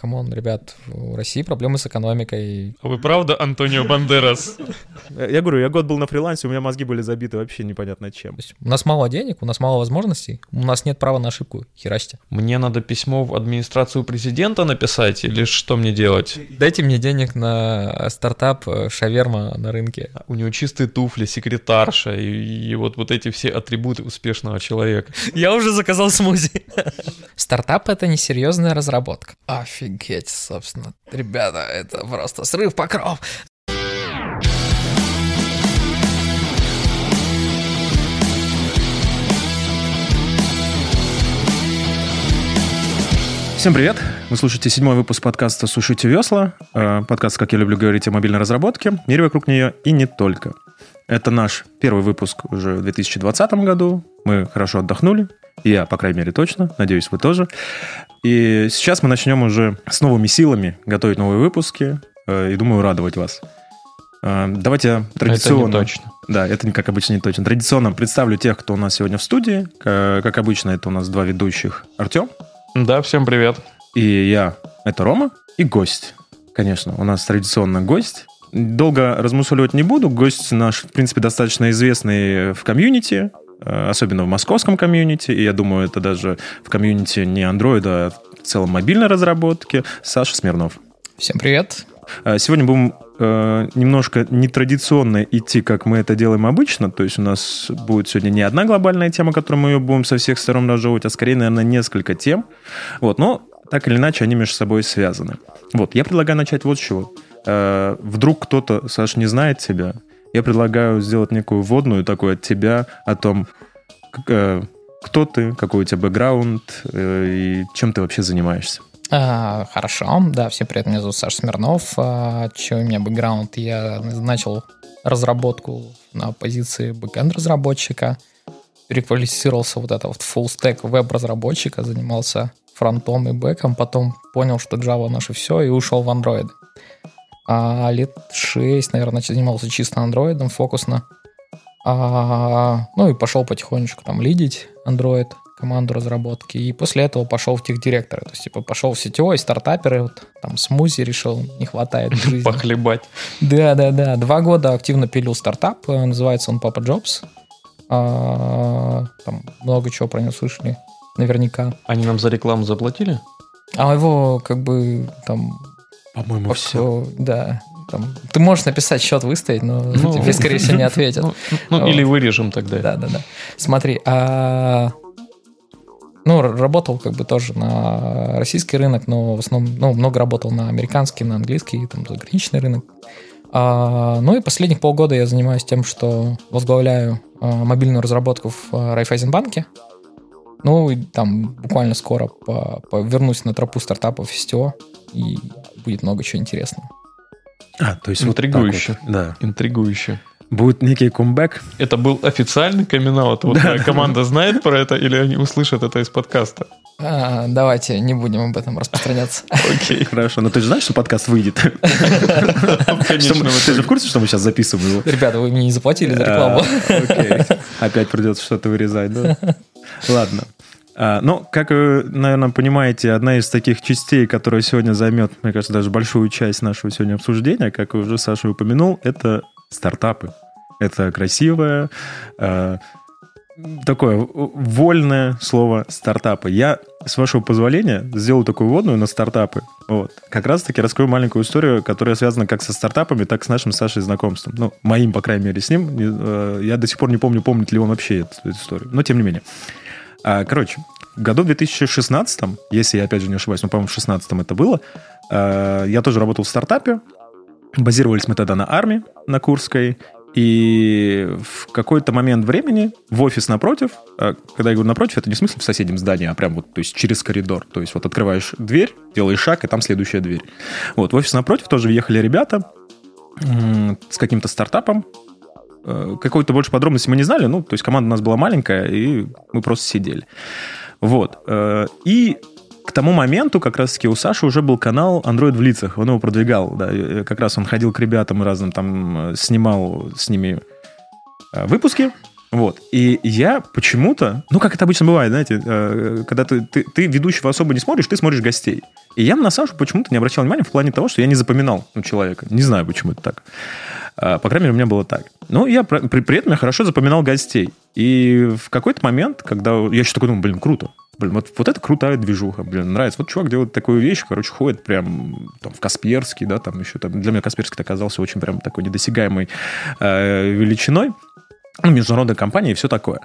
come on, ребят, в России проблемы с экономикой. А вы правда Антонио Бандерас? Я говорю, я год был на фрилансе, у меня мозги были забиты вообще непонятно чем. У нас мало денег, у нас мало возможностей, у нас нет права на ошибку. Херасьте. Мне надо письмо в администрацию президента написать или что мне делать? Дайте мне денег на стартап э, шаверма на рынке. У него чистые туфли, секретарша и, и вот, вот эти все атрибуты успешного человека. Я уже заказал смузи. Стартап — это несерьезная разработка. Офигеть, собственно. Ребята, это просто срыв покров. Всем привет! Вы слушаете седьмой выпуск подкаста «Сушите весла». Э, Подкаст, как я люблю говорить, о мобильной разработке, мире вокруг нее и не только. Это наш первый выпуск уже в 2020 году. Мы хорошо отдохнули. Я, по крайней мере, точно. Надеюсь, вы тоже. И сейчас мы начнем уже с новыми силами готовить новые выпуски. э, И думаю, радовать вас. Э, Давайте традиционно... Это не точно. Да, это, как обычно, не точно. Традиционно представлю тех, кто у нас сегодня в студии. К- Как обычно, это у нас два ведущих. Артем Да, всем привет. и я. Это Рома. И гость. Конечно, у нас традиционно гость. Долго размусоливать не буду. Гость наш, в принципе, достаточно известный в комьюнити, э, особенно в московском комьюнити. И я думаю, это даже в комьюнити не андроида, а в целом мобильной разработки. Саша Смирнов. Всем привет. Э, Сегодня будем э, немножко нетрадиционно идти, как мы это делаем обычно. То есть у нас будет сегодня не одна глобальная тема, которую мы ее будем со всех сторон разжевывать, а скорее, наверное, несколько тем. Вот, но так или иначе они между собой связаны. Вот, я предлагаю начать вот с чего. Э, Вдруг кто-то, Саш, не знает тебя, я предлагаю сделать некую вводную такую от тебя о том, э, кто ты, какой у тебя бэкграунд э, и чем ты вообще занимаешься. А, хорошо, да, всем привет, меня зовут Саша Смирнов. А, Че у меня бэкграунд? Я начал разработку на позиции бэкэнд-разработчика, переквалифицировался вот это вот full stack веб-разработчика, занимался фронтом и бэком, потом понял, что Java наше все, и ушел в Android. А лет 6, наверное, занимался чисто андроидом, фокусно. А, ну и пошел потихонечку там лидить Android, команду разработки. И после этого пошел в техдиректоры. То есть, типа, пошел в сетевой, стартаперы, вот, там, смузи решил, не хватает жизни. Похлебать. Да, да, да. Два года активно пилил стартап. э, Называется он Papa Jobs. А, там много чего про него слышали. Наверняка. Они нам за рекламу заплатили? А его как бы там По-моему, все, да. Там, ты можешь написать счет выставить, но Ну, тебе, скорее всего, не ответят. Ну, ну, или вырежем тогда. Да, да, да. Смотри, а ну, работал как бы тоже на российский рынок, но в основном, ну, много работал на американский, на английский, там, заграничный рынок. А, ну и последних полгода я занимаюсь тем, что возглавляю а, мобильную разработку в а, Райфайзенбанке. Ну, и там буквально скоро по- по- вернусь на тропу стартапов СТО, и будет много чего интересного. А, то есть вот Интригующе. вот. Да. Интригующе. Будет некий комбэк. Это был официальный камин Вот моя команда знает про это или они услышат это из подкаста? А, давайте не будем об этом распространяться. Окей. Хорошо, но ты же знаешь, что подкаст выйдет? Ты же в курсе, что мы сейчас записываем его? Ребята, вы мне не заплатили за рекламу. А, Окей. Опять придется что-то вырезать, да? Ладно. А, Ну, как вы, наверное, понимаете, одна из таких частей, которая сегодня займет, мне кажется, даже большую часть нашего сегодня обсуждения, как уже Саша упомянул, это стартапы. Это красивое, э, такое вольное слово стартапы. Я, с вашего позволения, сделаю такую вводную на стартапы. Вот. Как раз-таки раскрою маленькую историю, которая связана как со стартапами, так и с нашим Сашей знакомством. Ну, моим, по крайней мере, с ним. Э, Я до сих пор не помню, помнит ли он вообще эту, эту историю. Но, тем не менее. А, Короче, в году 2016, если я, опять же, не ошибаюсь, ну, по-моему, в 2016 это было, э, я тоже работал в стартапе. Базировались мы тогда на армии, на Курской. И в какой-то момент времени в офис напротив, а, когда я говорю напротив, это не в смысле в соседнем здании, а прям вот, то есть через коридор. То есть вот открываешь дверь, делаешь шаг, и там следующая дверь. Вот, в офис напротив тоже въехали ребята с каким-то стартапом. Э, Какой-то больше подробности мы не знали, ну, то есть команда у нас была маленькая, и мы просто сидели. Вот. э, И к тому моменту как раз-таки у Саши уже был канал Android в лицах. Он его продвигал. Да. Как раз он ходил к ребятам разным там э, снимал с ними выпуски. Вот. И я почему-то, ну, как это обычно бывает, знаете, э, когда ты, ты, ты ведущего особо не смотришь, ты смотришь гостей. И я на Сашу почему-то не обращал внимания в плане того, что я не запоминал ну, человека. Не знаю, почему это так. А, по крайней мере, у меня было так. Но я при, при этом я хорошо запоминал гостей. И в какой-то момент, когда я еще такой думаю, блин, круто. Блин, вот, вот это крутая движуха, блин, нравится. Вот чувак делает такую вещь, короче, ходит прям там, в Касперский, да, там еще там. Для меня Касперский оказался очень прям такой недосягаемой э, величиной. Ну, международная компания и все такое.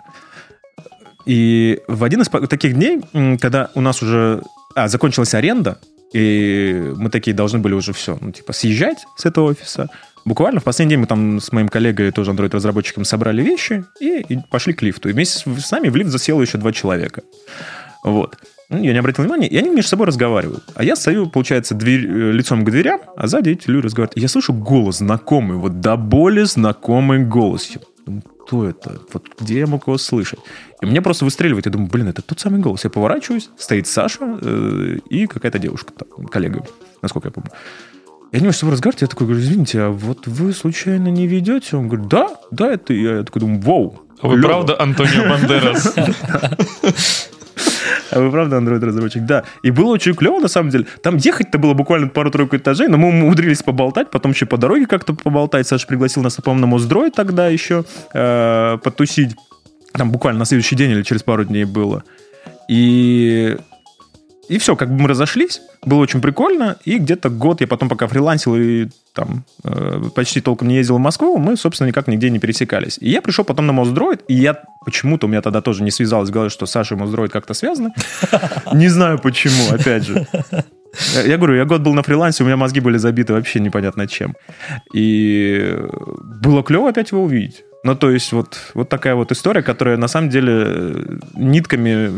И в один из таких дней, когда у нас уже а, закончилась аренда, и мы такие должны были уже все, ну, типа, съезжать с этого офиса. Буквально в последний день мы там с моим коллегой, тоже Android-разработчиком, собрали вещи и, и пошли к лифту. И вместе с нами в лифт засело еще два человека. Вот. Ну, я не обратил внимания, и они между собой разговаривают. А я стою, получается, дверь, э, лицом к дверям, а сзади эти люди разговаривают. И я слышу голос знакомый, вот до боли знакомый голос. Кто это? Вот где я мог его слышать? И мне просто выстреливает. Я думаю, блин, это тот самый голос. Я поворачиваюсь, стоит Саша э, и какая-то девушка, там, коллега, насколько я помню. Я не что вы разговариваете, я такой говорю, извините, а вот вы случайно не ведете? Он говорит, да, да, это я. Я такой думаю, вау. А вы правда Антонио Бандерас? А вы правда Android-разработчик? Да. И было очень клево, на самом деле. Там ехать-то было буквально пару-тройку этажей, но мы умудрились поболтать, потом еще по дороге как-то поболтать. Саша пригласил нас, по-моему, на Моздроид тогда еще э, потусить. Там буквально на следующий день или через пару дней было. И и все, как бы мы разошлись, было очень прикольно, и где-то год я потом пока фрилансил и там э, почти толком не ездил в Москву, мы, собственно, никак нигде не пересекались. И я пришел потом на Моздроид, и я почему-то у меня тогда тоже не связалось в голове, что Саша и Моздроид как-то связаны. Не знаю почему, опять же. Я говорю, я год был на фрилансе, у меня мозги были забиты вообще непонятно чем. И было клево опять его увидеть. Ну, то есть вот, вот такая вот история, которая на самом деле нитками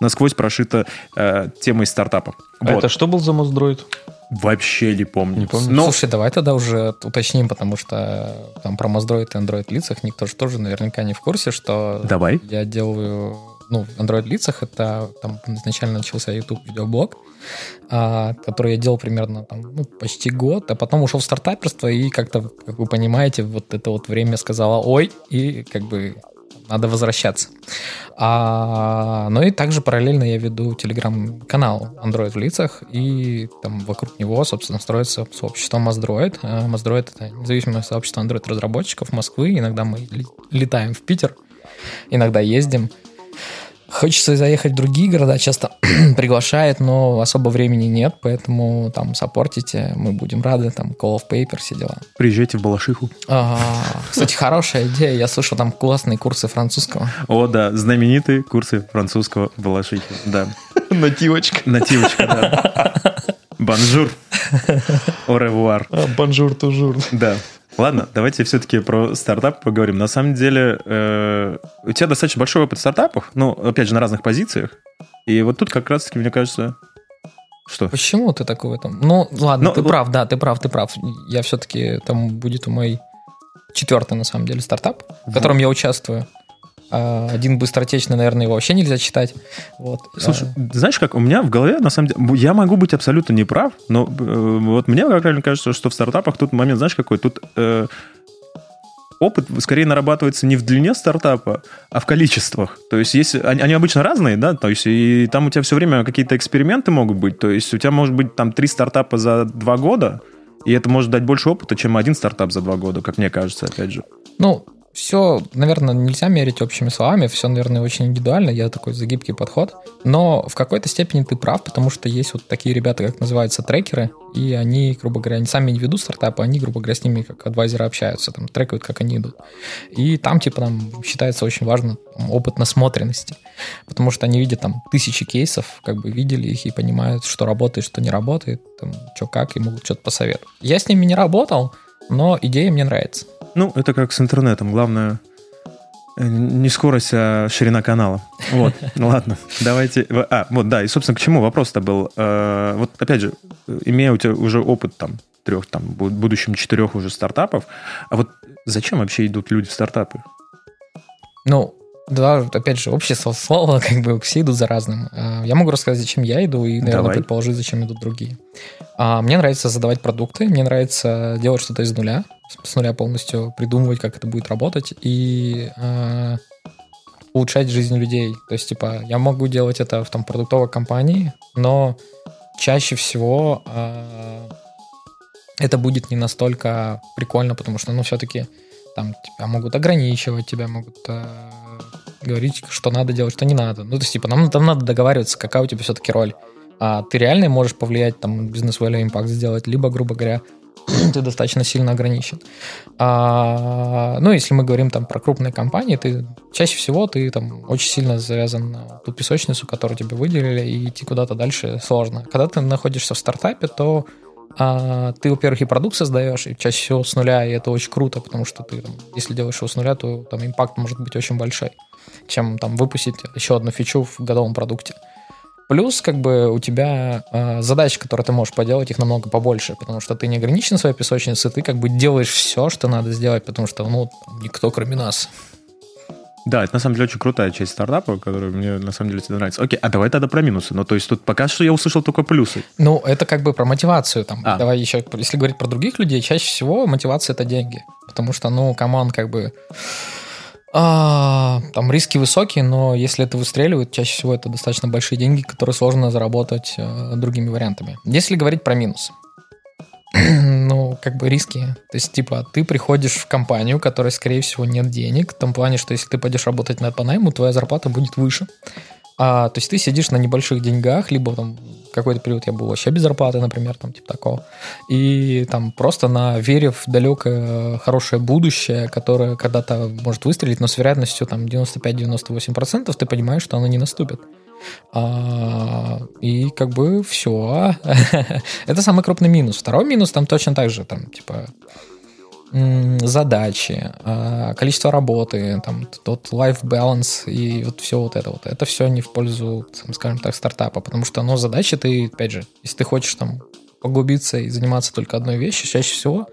насквозь прошита э, темой стартапа. А вот. это что был за Моздроид? Вообще не помню. Не помню. Но... Слушай, давай тогда уже уточним, потому что там про Mozdroid и Android лицах никто же тоже наверняка не в курсе, что давай. я делаю ну, в Android лицах это там изначально начался YouTube видеоблог, а, который я делал примерно там, ну, почти год, а потом ушел в стартаперство и как-то, как вы понимаете, вот это вот время сказала ой, и как бы надо возвращаться. А, ну и также параллельно я веду телеграм-канал Android в лицах, и там вокруг него, собственно, строится сообщество Маздроид. Маздроид — это независимое сообщество Android-разработчиков Москвы. Иногда мы летаем в Питер, иногда ездим. Хочется заехать в другие города, часто приглашает, но особо времени нет, поэтому там саппортите, мы будем рады, там Call for Paper, все дела. Приезжайте в Балашиху. А, кстати, хорошая идея, я слышал, там классные курсы французского. О, да, знаменитые курсы французского в Балашихе, да. Нативочка. Нативочка, да. Bonjour. Revoir. Bonjour, toujours. Да. Ладно, давайте все-таки про стартап поговорим. На самом деле, э, у тебя достаточно большой опыт стартапов, ну, опять же, на разных позициях. И вот тут как раз-таки, мне кажется, что? Почему ты такой в этом? Ну, ладно, Но, ну, ты прав, да, ты прав, ты прав. Я все-таки, там будет у мой четвертый, на самом деле, стартап, в котором я участвую. А, один быстротечный, наверное, его вообще нельзя читать. Вот. Слушай, знаешь как, у меня в голове, на самом деле, я могу быть абсолютно неправ, но э, вот мне, как правильно кажется, что в стартапах тут момент, знаешь, какой? Тут э, опыт скорее нарабатывается не в длине стартапа, а в количествах. То есть, если они, они обычно разные, да, то есть, и там у тебя все время какие-то эксперименты могут быть. То есть, у тебя может быть там три стартапа за два года, и это может дать больше опыта, чем один стартап за два года, как мне кажется, опять же. Ну, все, наверное, нельзя мерить общими словами, все, наверное, очень индивидуально, я такой за гибкий подход, но в какой-то степени ты прав, потому что есть вот такие ребята, как называются трекеры, и они, грубо говоря, они сами не ведут стартапы, они, грубо говоря, с ними как адвайзеры общаются, там, трекают, как они идут. И там, типа, там считается очень важно там, опыт насмотренности, потому что они видят там тысячи кейсов, как бы видели их и понимают, что работает, что не работает, там, что как, и могут что-то посоветовать. Я с ними не работал, но идея мне нравится. Ну, это как с интернетом. Главное, э, не скорость, а ширина канала. Вот, ладно, давайте... А, вот, да, и, собственно, к чему вопрос-то был? Э, вот, опять же, имея у тебя уже опыт там трех, там, в будущем четырех уже стартапов, а вот зачем вообще идут люди в стартапы? Ну, да, опять же, общество слова, как бы все идут за разным. А, я могу рассказать, зачем я иду, и, наверное, Давай. предположить, зачем идут другие. А, мне нравится задавать продукты, мне нравится делать что-то из нуля. С нуля полностью придумывать, как это будет работать, и э, улучшать жизнь людей. То есть, типа, я могу делать это в там продуктовой компании, но чаще всего э, это будет не настолько прикольно, потому что, ну, все-таки там тебя могут ограничивать, тебя могут э, говорить, что надо делать, что не надо. Ну, то есть, типа, нам там надо договариваться, какая у тебя все-таки роль. А ты реально можешь повлиять, там, бизнес-value импакт сделать, либо, грубо говоря, ты достаточно сильно ограничен. А, ну, если мы говорим там про крупные компании, ты чаще всего ты там очень сильно завязан на ту песочницу, которую тебе выделили, и идти куда-то дальше сложно. Когда ты находишься в стартапе, то а, ты, во-первых, и продукт создаешь, и чаще всего с нуля, и это очень круто, потому что ты, там, если делаешь его с нуля, то там импакт может быть очень большой, чем там выпустить еще одну фичу в готовом продукте. Плюс, как бы, у тебя э, задачи, которые ты можешь поделать, их намного побольше, потому что ты не ограничен своей песочницей, ты как бы делаешь все, что надо сделать, потому что, ну, никто кроме нас. Да, это на самом деле очень крутая часть стартапа, которая мне на самом деле нравится. Окей, а давай тогда про минусы. Ну, то есть тут пока что я услышал только плюсы. Ну, это как бы про мотивацию. Там, а. Давай еще, если говорить про других людей, чаще всего мотивация это деньги. Потому что, ну, команд как бы а, там риски высокие, но если это выстреливает, чаще всего это достаточно большие деньги, которые сложно заработать э, другими вариантами. Если говорить про минус, ну, как бы риски. То есть, типа, ты приходишь в компанию, которой, скорее всего, нет денег, в том плане, что если ты пойдешь работать на по найму, твоя зарплата будет выше. А, то есть ты сидишь на небольших деньгах, либо там какой-то период я был вообще без зарплаты, например, там типа такого. И там просто на вере в далекое хорошее будущее, которое когда-то может выстрелить, но с вероятностью там 95-98% ты понимаешь, что оно не наступит. А, и как бы все. Это самый крупный минус. Второй минус там точно так же, там, типа, задачи, а, количество работы, там, тот life balance и вот все вот это вот. Это все не в пользу, скажем так, стартапа, потому что, ну, задачи ты, опять же, если ты хочешь там поглубиться и заниматься только одной вещью, чаще всего,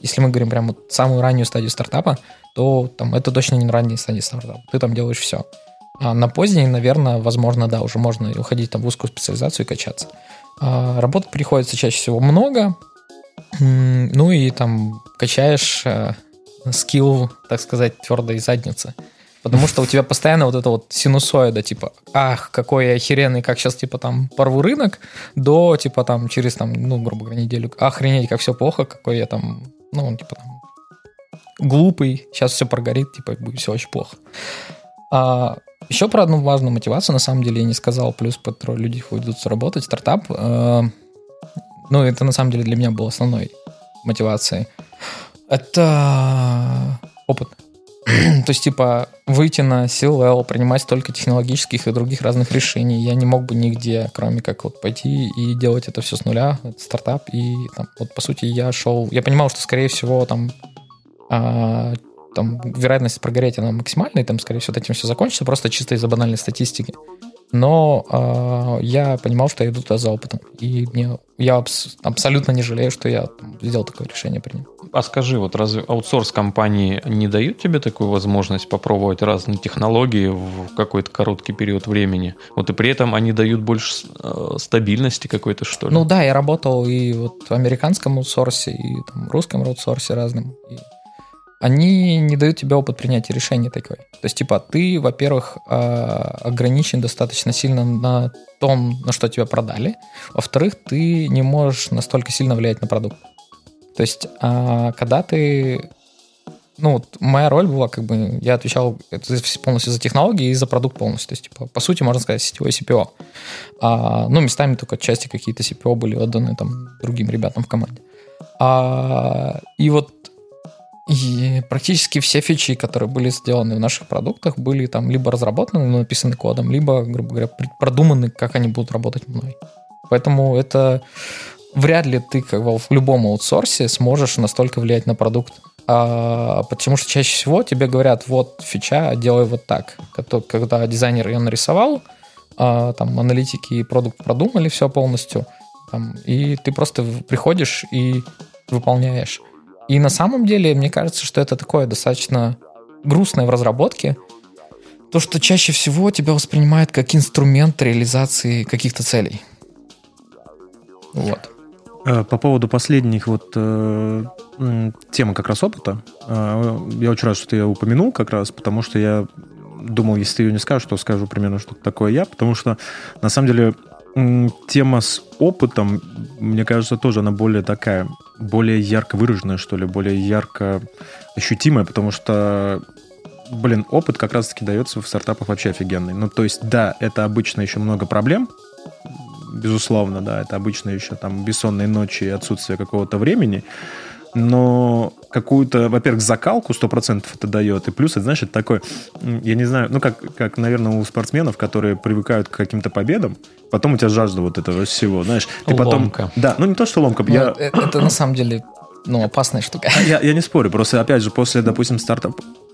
если мы говорим прямо вот самую раннюю стадию стартапа, то там это точно не ранняя стадия стартапа. Ты там делаешь все. А на поздней, наверное, возможно, да, уже можно уходить там в узкую специализацию и качаться. А, работы приходится чаще всего много, ну и там качаешь э, скилл, так сказать, твердой задницы. Потому что у тебя постоянно вот это вот синусоида, типа, ах, какой я охеренный, как сейчас, типа, там, порву рынок, до, типа, там, через, там, ну, грубо говоря, неделю, охренеть, как все плохо, какой я там, ну, типа, там, глупый, сейчас все прогорит, типа, будет все очень плохо. А, еще про одну важную мотивацию, на самом деле, я не сказал, плюс, по людей ходят работать, стартап, э, ну, это на самом деле для меня было основной мотивацией. Это опыт. То есть, типа, выйти на C-level, принимать столько технологических и других разных решений, я не мог бы нигде, кроме как вот пойти и делать это все с нуля, это стартап, и там, вот, по сути, я шел, я понимал, что, скорее всего, там, а, там вероятность прогореть, она максимальная, и там, скорее всего, этим все закончится, просто чисто из-за банальной статистики но э, я понимал, что я иду туда за опытом. И мне, я абс- абсолютно не жалею, что я сделал такое решение принял. А скажи, вот разве аутсорс-компании не дают тебе такую возможность попробовать разные технологии в какой-то короткий период времени? Вот и при этом они дают больше э, стабильности какой-то, что ли? Ну да, я работал и вот в американском аутсорсе, и там, в русском аутсорсе разным. И они не дают тебе опыт принятия решений такой. То есть, типа, ты, во-первых, а, ограничен достаточно сильно на том, на что тебя продали. Во-вторых, ты не можешь настолько сильно влиять на продукт. То есть, а, когда ты... Ну, вот моя роль была, как бы, я отвечал полностью за технологии и за продукт полностью. То есть, типа, по сути, можно сказать, сетевой CPO. А, ну, местами только части какие-то CPO были отданы там другим ребятам в команде. А, и вот и практически все фичи, которые были сделаны в наших продуктах, были там либо разработаны, написаны кодом, либо, грубо говоря, продуманы, как они будут работать мной. Поэтому это вряд ли ты как бы в любом аутсорсе сможешь настолько влиять на продукт. А, потому что чаще всего тебе говорят, вот фича, делай вот так. Когда дизайнер ее нарисовал, а, там аналитики и продукт продумали все полностью, там, и ты просто приходишь и выполняешь. И на самом деле, мне кажется, что это такое достаточно грустное в разработке, то, что чаще всего тебя воспринимают как инструмент реализации каких-то целей. Вот. Э, по поводу последних вот, э, тема как раз опыта. Э, я очень рад, что ты ее упомянул как раз, потому что я думал, если ты ее не скажешь, то скажу примерно, что такое я, потому что на самом деле тема с опытом, мне кажется, тоже она более такая, более ярко выраженная, что ли, более ярко ощутимая, потому что, блин, опыт как раз-таки дается в стартапах вообще офигенный. Ну, то есть, да, это обычно еще много проблем, безусловно, да, это обычно еще там бессонные ночи и отсутствие какого-то времени, но какую-то, во-первых, закалку 100% это дает, и плюс, это, знаешь, это такой, я не знаю, ну, как, как, наверное, у спортсменов, которые привыкают к каким-то победам, потом у тебя жажда вот этого всего, знаешь, ты ломка. потом... Да, ну, не то, что ломка, ну, я... Это, это на самом деле ну, опасная штука. Я, я не спорю, просто, опять же, после, допустим, старта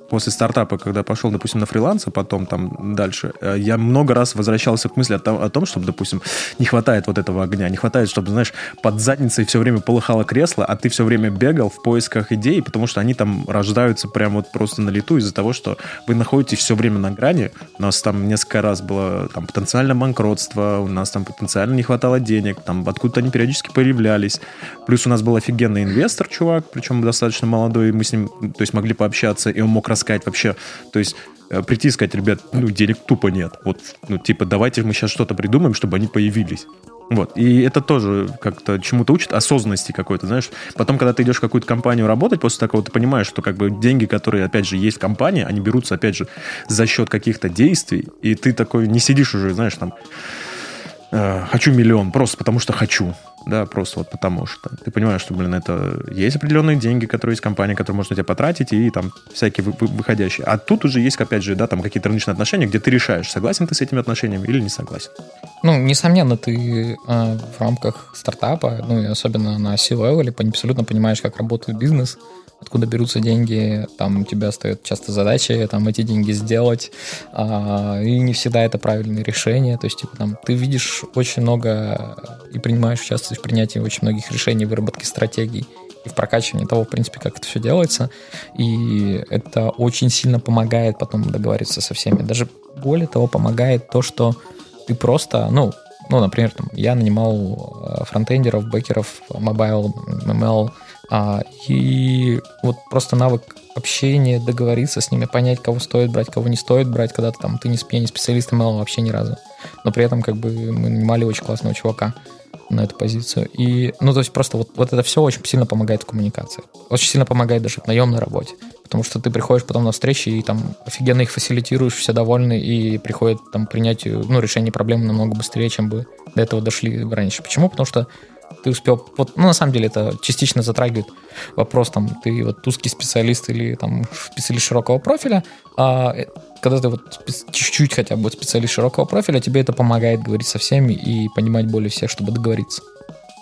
после стартапа, когда пошел, допустим, на фриланс, а потом там дальше, э, я много раз возвращался к мысли о том, о том, чтобы, допустим, не хватает вот этого огня, не хватает, чтобы, знаешь, под задницей все время полыхало кресло, а ты все время бегал в поисках идей, потому что они там рождаются прямо вот просто на лету из-за того, что вы находитесь все время на грани. У нас там несколько раз было там потенциально банкротство, у нас там потенциально не хватало денег, там откуда-то они периодически появлялись. Плюс у нас был офигенный инвестор, чувак, причем достаточно молодой, мы с ним, то есть, могли пообщаться, и он мог рассказать вообще, то есть э, прийти и сказать, ребят, ну, денег тупо нет. Вот, ну, типа, давайте мы сейчас что-то придумаем, чтобы они появились. Вот. И это тоже как-то чему-то учит, осознанности какой-то, знаешь. Потом, когда ты идешь в какую-то компанию работать, после такого ты понимаешь, что как бы деньги, которые, опять же, есть в компании, они берутся, опять же, за счет каких-то действий, и ты такой не сидишь уже, знаешь, там, э, хочу миллион, просто потому что хочу да, просто вот потому что ты понимаешь, что, блин, это есть определенные деньги, которые есть компания, которые можно тебе потратить, и там всякие вы, вы, выходящие. А тут уже есть, опять же, да, там какие-то рыночные отношения, где ты решаешь, согласен ты с этими отношениями или не согласен. Ну, несомненно, ты э, в рамках стартапа, ну, и особенно на C-level, абсолютно понимаешь, как работает бизнес, откуда берутся деньги, там у тебя стоят часто задачи, там эти деньги сделать, а, и не всегда это правильное решение, то есть, типа, там, ты видишь очень много и принимаешь участие в принятии очень многих решений, выработке стратегий и в прокачивании того, в принципе, как это все делается, и это очень сильно помогает потом договориться со всеми, даже более того, помогает то, что ты просто, ну, ну, например, там, я нанимал э, фронтендеров, бэкеров, mobile, ML, а, и вот просто навык общения, договориться с ними, понять, кого стоит брать, кого не стоит брать, когда ты там, ты не, я не специалист ML вообще ни разу. Но при этом как бы мы нанимали очень классного чувака на эту позицию. И, ну, то есть просто вот, вот это все очень сильно помогает в коммуникации. Очень сильно помогает даже в наемной работе. Потому что ты приходишь потом на встречи и там офигенно их фасилитируешь, все довольны, и приходит там принятию, ну, решение проблемы намного быстрее, чем бы до этого дошли раньше. Почему? Потому что ты успел... Вот, ну, на самом деле, это частично затрагивает вопрос, там, ты вот узкий специалист или там специалист широкого профиля, а э, когда ты вот чуть-чуть хотя бы специалист широкого профиля, тебе это помогает говорить со всеми и понимать более всех, чтобы договориться.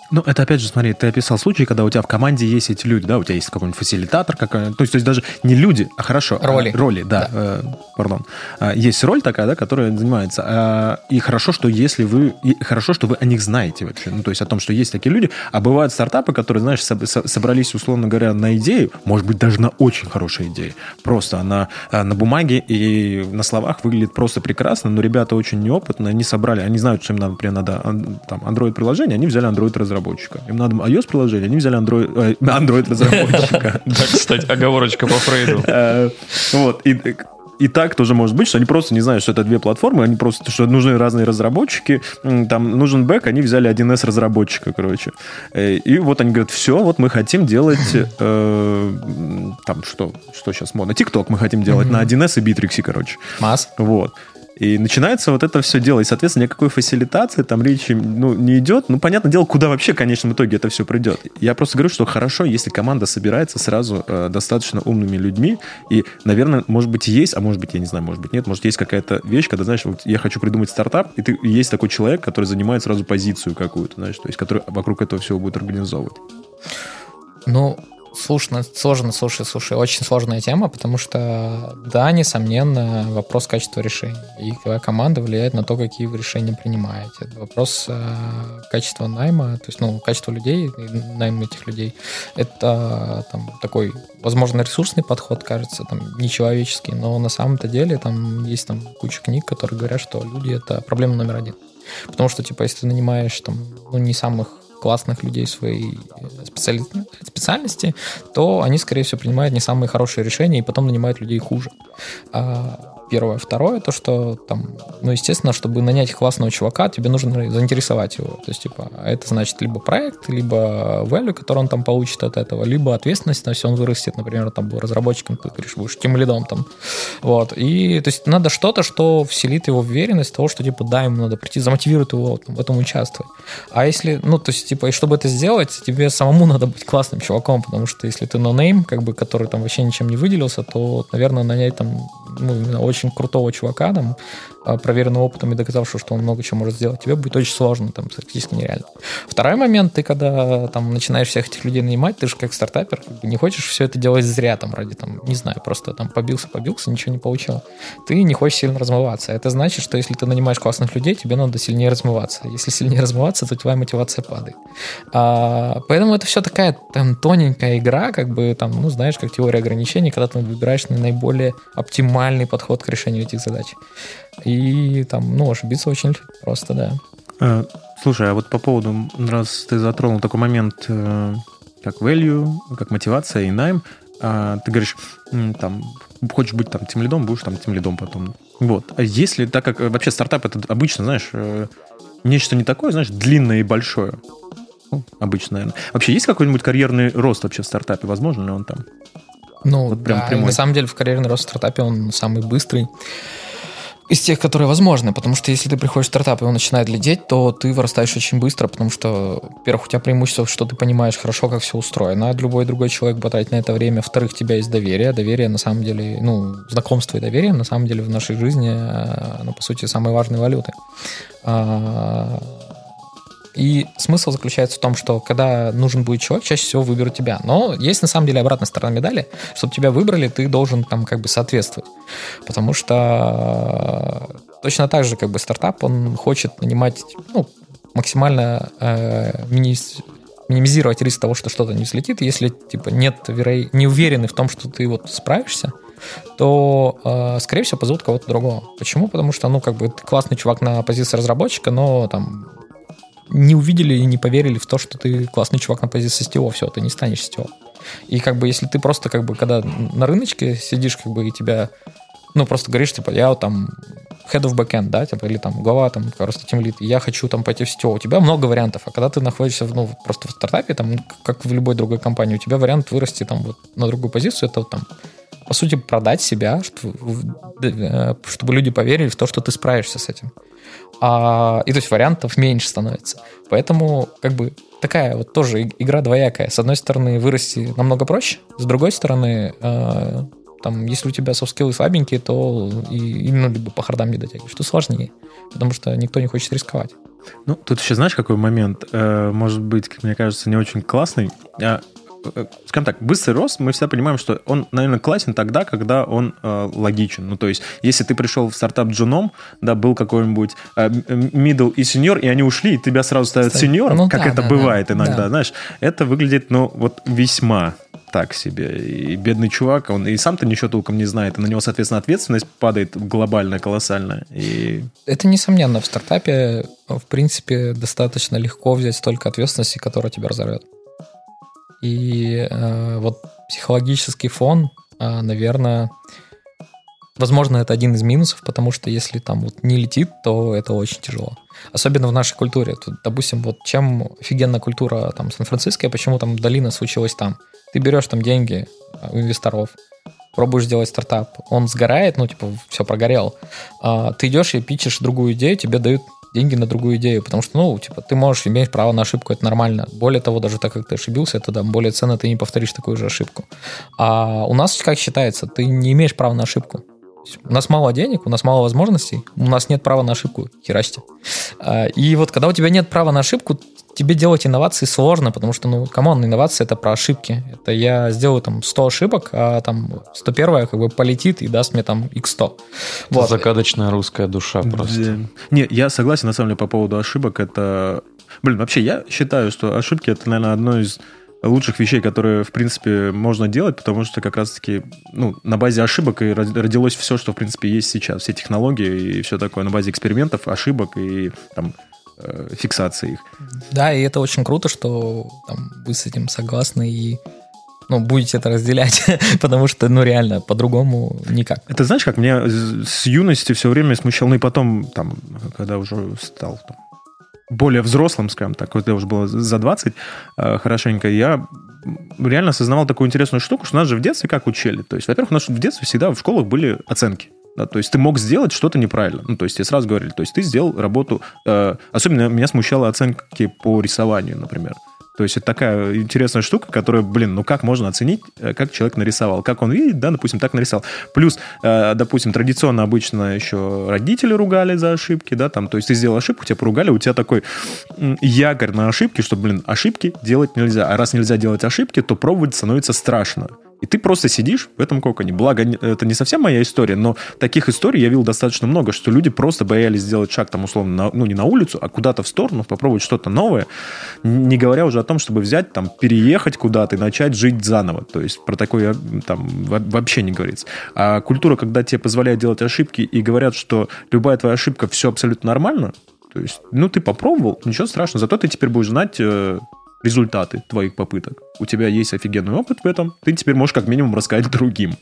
Ну, это опять же, смотри, ты описал случай, когда у тебя в команде есть эти люди, да, у тебя есть какой-нибудь фасилитатор, какой то есть, то есть даже не люди, а хорошо. Роли. А, роли, да, да. Э, пардон. А, есть роль такая, да, которая занимается. А, и хорошо, что если вы, и хорошо, что вы о них знаете вообще, ну, то есть о том, что есть такие люди, а бывают стартапы, которые, знаешь, со, со, собрались, условно говоря, на идею, может быть, даже на очень хорошей идее, просто она а, на бумаге и на словах выглядит просто прекрасно, но ребята очень неопытные, они собрали, они знают, что им, например, надо там Android-приложение, они взяли Android-разработчика разработчика. Им надо iOS-приложение, они взяли Android, Android разработчика. Да, кстати, оговорочка по Фрейду. Э, вот, и и так тоже может быть, что они просто не знают, что это две платформы, они просто, что нужны разные разработчики, там нужен бэк, они взяли 1С разработчика, короче. Э, и вот они говорят, все, вот мы хотим делать, э, там, что, что сейчас модно, ТикТок мы хотим делать на 1С и Битриксе, короче. Масс. Вот. И начинается вот это все дело. И, соответственно, никакой фасилитации там речи ну, не идет. Ну, понятное дело, куда вообще в конечном итоге это все придет. Я просто говорю, что хорошо, если команда собирается сразу э, достаточно умными людьми. И, наверное, может быть, есть, а может быть, я не знаю, может быть, нет. Может, есть какая-то вещь, когда, знаешь, вот я хочу придумать стартап, и ты, есть такой человек, который занимает сразу позицию какую-то, знаешь, то есть, который вокруг этого всего будет организовывать. Ну, Сложно, сложно, слушай, слушай, очень сложная тема, потому что, да, несомненно, вопрос качества решений. И твоя команда влияет на то, какие вы решения принимаете. Вопрос э, качества найма, то есть, ну, качество людей, найм этих людей. Это там такой, возможно, ресурсный подход, кажется, там, нечеловеческий, но на самом-то деле там есть там куча книг, которые говорят, что люди — это проблема номер один. Потому что, типа, если ты нанимаешь там, ну, не самых классных людей своей специали... специальности, то они, скорее всего, принимают не самые хорошие решения и потом нанимают людей хуже. А первое. Второе, то, что там, ну, естественно, чтобы нанять классного чувака, тебе нужно заинтересовать его. То есть, типа, это значит либо проект, либо value, который он там получит от этого, либо ответственность, на все он вырастет, например, там был разработчиком, ты говоришь, будешь тем лидом там. Вот. И, то есть, надо что-то, что вселит его в уверенность того, что, типа, да, ему надо прийти, замотивирует его там, в этом участвовать. А если, ну, то есть, типа, и чтобы это сделать, тебе самому надо быть классным чуваком, потому что если ты нонейм, как бы, который там вообще ничем не выделился, то, наверное, нанять там, ну, очень крутого чувака, там, а, проверенного опытом и доказавшего, что он много чего может сделать, тебе будет очень сложно, там, практически нереально. Второй момент, ты когда там начинаешь всех этих людей нанимать, ты же как стартапер не хочешь все это делать зря, там, ради, там, не знаю, просто там побился, побился, ничего не получил. Ты не хочешь сильно размываться. Это значит, что если ты нанимаешь классных людей, тебе надо сильнее размываться. Если сильнее размываться, то твоя мотивация падает. А, поэтому это все такая там тоненькая игра, как бы там, ну, знаешь, как теория ограничений, когда ты выбираешь наиболее оптимальный подход к решению этих задач. И там, ну, ошибиться очень просто, да. А, слушай, а вот по поводу, раз ты затронул такой момент, э, как value, как мотивация и найм, а, ты говоришь, там, хочешь быть там тем лидом, будешь там тем лидом потом. Вот. А если, так как э, вообще стартап это обычно, знаешь, э, нечто не такое, знаешь, длинное и большое. Ну, обычно, наверное. Вообще есть какой-нибудь карьерный рост вообще в стартапе? Возможно ли он там? Ну, вот прям да, прямой. на самом деле в карьерный рост в стартапе он самый быстрый из тех, которые возможны, потому что если ты приходишь в стартап, и он начинает лететь, то ты вырастаешь очень быстро, потому что, во-первых, у тебя преимущество, что ты понимаешь хорошо, как все устроено, а любой другой человек потратит на это время. Во-вторых, у тебя есть доверие. Доверие, на самом деле, ну, знакомство и доверие, на самом деле, в нашей жизни, ну, по сути, самые важные валюты. И смысл заключается в том, что когда нужен будет человек, чаще всего выберут тебя. Но есть на самом деле обратная сторона медали. Чтобы тебя выбрали, ты должен там как бы соответствовать. Потому что точно так же как бы стартап, он хочет нанимать ну, максимально э, минимизировать риск того, что что-то не взлетит. Если типа нет веро... не уверены в том, что ты вот справишься, то, э, скорее всего, позовут кого-то другого. Почему? Потому что, ну, как бы, ты классный чувак на позиции разработчика, но там не увидели и не поверили в то, что ты классный чувак на позиции STO, все, ты не станешь STO. И как бы если ты просто как бы, когда на рыночке сидишь, как бы, и тебя, ну, просто говоришь, типа, я вот там head of backend, да, типа, или там глава, там, просто тем лид, я хочу там пойти в STO, у тебя много вариантов, а когда ты находишься, ну, просто в стартапе, там, как в любой другой компании, у тебя вариант вырасти там вот на другую позицию, это вот, там, по сути, продать себя, э, чтобы люди поверили в то, что ты справишься с этим. А, и то есть вариантов меньше становится. Поэтому как бы такая вот тоже игра двоякая. С одной стороны, вырасти намного проще, с другой стороны, э, там, если у тебя софт-скиллы слабенькие, то и, ну, либо по хардам не дотягиваешь, то сложнее, потому что никто не хочет рисковать. Ну, тут еще знаешь, какой момент? Э, может быть, как мне кажется, не очень классный. Э, скажем так, быстрый рост, мы все понимаем, что он, наверное, классен тогда, когда он э, логичен. Ну, то есть, если ты пришел в стартап джуном, да, был какой-нибудь э, middle и senior, и они ушли, и тебя сразу ставят сеньором, ну, как да, это да, бывает да, иногда, да. знаешь, это выглядит, ну, вот весьма так себе. И бедный чувак, он и сам-то ничего толком не знает, и на него, соответственно, ответственность падает глобально, колоссальная. И... Это несомненно. В стартапе, в принципе, достаточно легко взять столько ответственности, которая тебя разорвет. И э, вот психологический фон, э, наверное, возможно, это один из минусов, потому что если там вот не летит, то это очень тяжело. Особенно в нашей культуре. Тут, допустим, вот чем офигенная культура там Сан-Франциско, почему там долина случилась там. Ты берешь там деньги у инвесторов, пробуешь сделать стартап, он сгорает, ну, типа, все прогорел. А, ты идешь и пичешь другую идею, тебе дают деньги на другую идею, потому что, ну, типа, ты можешь иметь право на ошибку, это нормально. Более того, даже так как ты ошибился, это да, более ценно ты не повторишь такую же ошибку. А у нас как считается, ты не имеешь права на ошибку. У нас мало денег, у нас мало возможностей, у нас нет права на ошибку, херасти. А, и вот когда у тебя нет права на ошибку, тебе делать инновации сложно, потому что, ну, come on, инновации это про ошибки. Это я сделаю там 100 ошибок, а там 101 как бы полетит и даст мне там x100. Вот. Загадочная русская душа просто. Не, я согласен на самом деле по поводу ошибок. Это, блин, вообще я считаю, что ошибки это, наверное, одно из лучших вещей, которые, в принципе, можно делать, потому что как раз-таки ну, на базе ошибок и родилось все, что, в принципе, есть сейчас. Все технологии и все такое на базе экспериментов, ошибок и там э, фиксации их. Да, и это очень круто, что там, вы с этим согласны и ну, будете это разделять, потому что, ну, реально, по-другому никак. Это знаешь, как меня с юности все время смущало, ну и потом, там, когда уже стал там, более взрослым, скажем так, когда уже было за 20 э, хорошенько, я реально осознавал такую интересную штуку, что нас же в детстве как учили. То есть, во-первых, у нас в детстве всегда в школах были оценки. Да, то есть ты мог сделать что-то неправильно. Ну, то есть я сразу говорили, то есть ты сделал работу... Э, особенно меня смущало оценки по рисованию, например. То есть это такая интересная штука, которая, блин, ну как можно оценить, э, как человек нарисовал, как он видит, да, допустим, так нарисовал. Плюс, э, допустим, традиционно обычно еще родители ругали за ошибки, да, там, то есть ты сделал ошибку, тебя поругали, у тебя такой якорь на ошибки, что, блин, ошибки делать нельзя. А раз нельзя делать ошибки, то пробовать становится страшно. И ты просто сидишь в этом коконе. Благо, это не совсем моя история, но таких историй я видел достаточно много, что люди просто боялись сделать шаг там условно, на, ну не на улицу, а куда-то в сторону, попробовать что-то новое, не говоря уже о том, чтобы взять, там, переехать куда-то и начать жить заново. То есть про такое там вообще не говорится. А культура, когда тебе позволяет делать ошибки и говорят, что любая твоя ошибка, все абсолютно нормально, то есть, ну, ты попробовал, ничего страшного. Зато ты теперь будешь знать, э, результаты твоих попыток. У тебя есть офигенный опыт в этом, ты теперь можешь как минимум рассказать другим.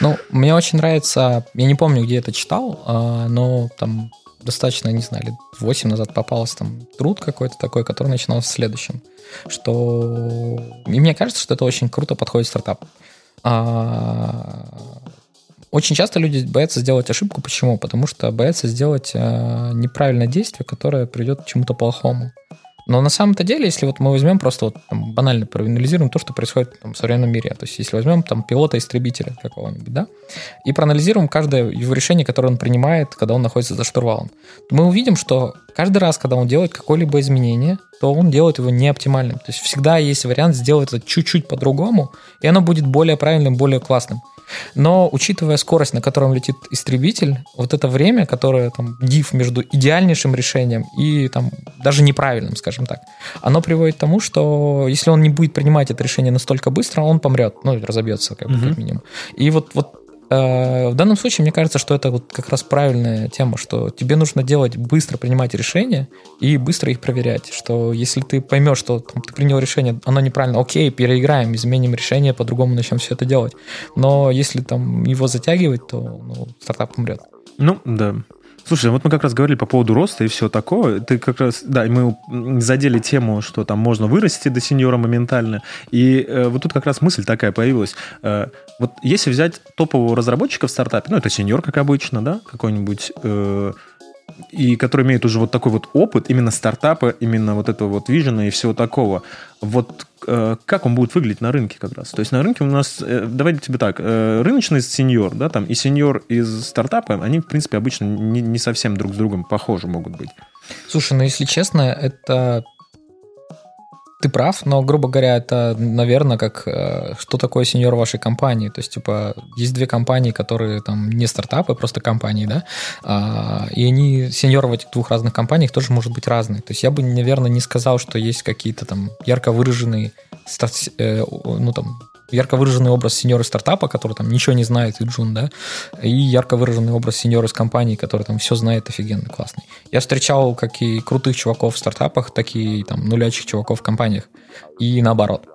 Ну, мне очень нравится, я не помню, где это читал, а, но там достаточно, не знаю, лет 8 назад попался там труд какой-то такой, который начинался с следующим, что... И мне кажется, что это очень круто подходит стартап. А, очень часто люди боятся сделать ошибку. Почему? Потому что боятся сделать а, неправильное действие, которое приведет к чему-то плохому. Но на самом-то деле, если вот мы возьмем просто вот, там, банально проанализируем то, что происходит там, в современном мире, то есть если возьмем там пилота-истребителя какого-нибудь, да, и проанализируем каждое его решение, которое он принимает, когда он находится за штурвалом, то мы увидим, что каждый раз, когда он делает какое-либо изменение, то он делает его не оптимальным. То есть всегда есть вариант сделать это чуть-чуть по-другому, и оно будет более правильным, более классным. Но учитывая скорость, на котором летит истребитель, вот это время, которое там див между идеальнейшим решением и там даже неправильным, скажем так, оно приводит к тому, что если он не будет принимать это решение настолько быстро, он помрет, ну, разобьется, как, бы, как минимум. И вот, вот в данном случае, мне кажется, что это вот как раз правильная тема, что тебе нужно делать, быстро принимать решения и быстро их проверять. Что если ты поймешь, что там, ты принял решение, оно неправильно, окей, переиграем, изменим решение, по-другому начнем все это делать. Но если там его затягивать, то ну, стартап умрет. Ну, да. Слушай, вот мы как раз говорили по поводу роста и все такого. Ты как раз, да, мы задели тему, что там можно вырасти до сеньора моментально. И э, вот тут как раз мысль такая появилась. Э, вот если взять топового разработчика в стартапе, ну, это сеньор, как обычно, да, какой-нибудь... Э, и который имеет уже вот такой вот опыт именно стартапа, именно вот этого вот вижена и всего такого. Вот э, как он будет выглядеть на рынке как раз? То есть на рынке у нас, э, давайте тебе так, э, рыночный сеньор, да, там и сеньор из стартапа, они, в принципе, обычно не, не совсем друг с другом похожи могут быть. Слушай, ну если честно, это ты прав, но, грубо говоря, это, наверное, как э, что такое сеньор вашей компании. То есть, типа, есть две компании, которые там не стартапы, просто компании, да, а, и они, сеньор в этих двух разных компаниях тоже может быть разный. То есть я бы, наверное, не сказал, что есть какие-то там ярко выраженные, э, ну, там, ярко выраженный образ сеньора стартапа, который там ничего не знает, и Джун, да, и ярко выраженный образ сеньора из компании, который там все знает офигенно классный. Я встречал как и крутых чуваков в стартапах, так и там нулячих чуваков в компаниях. И наоборот.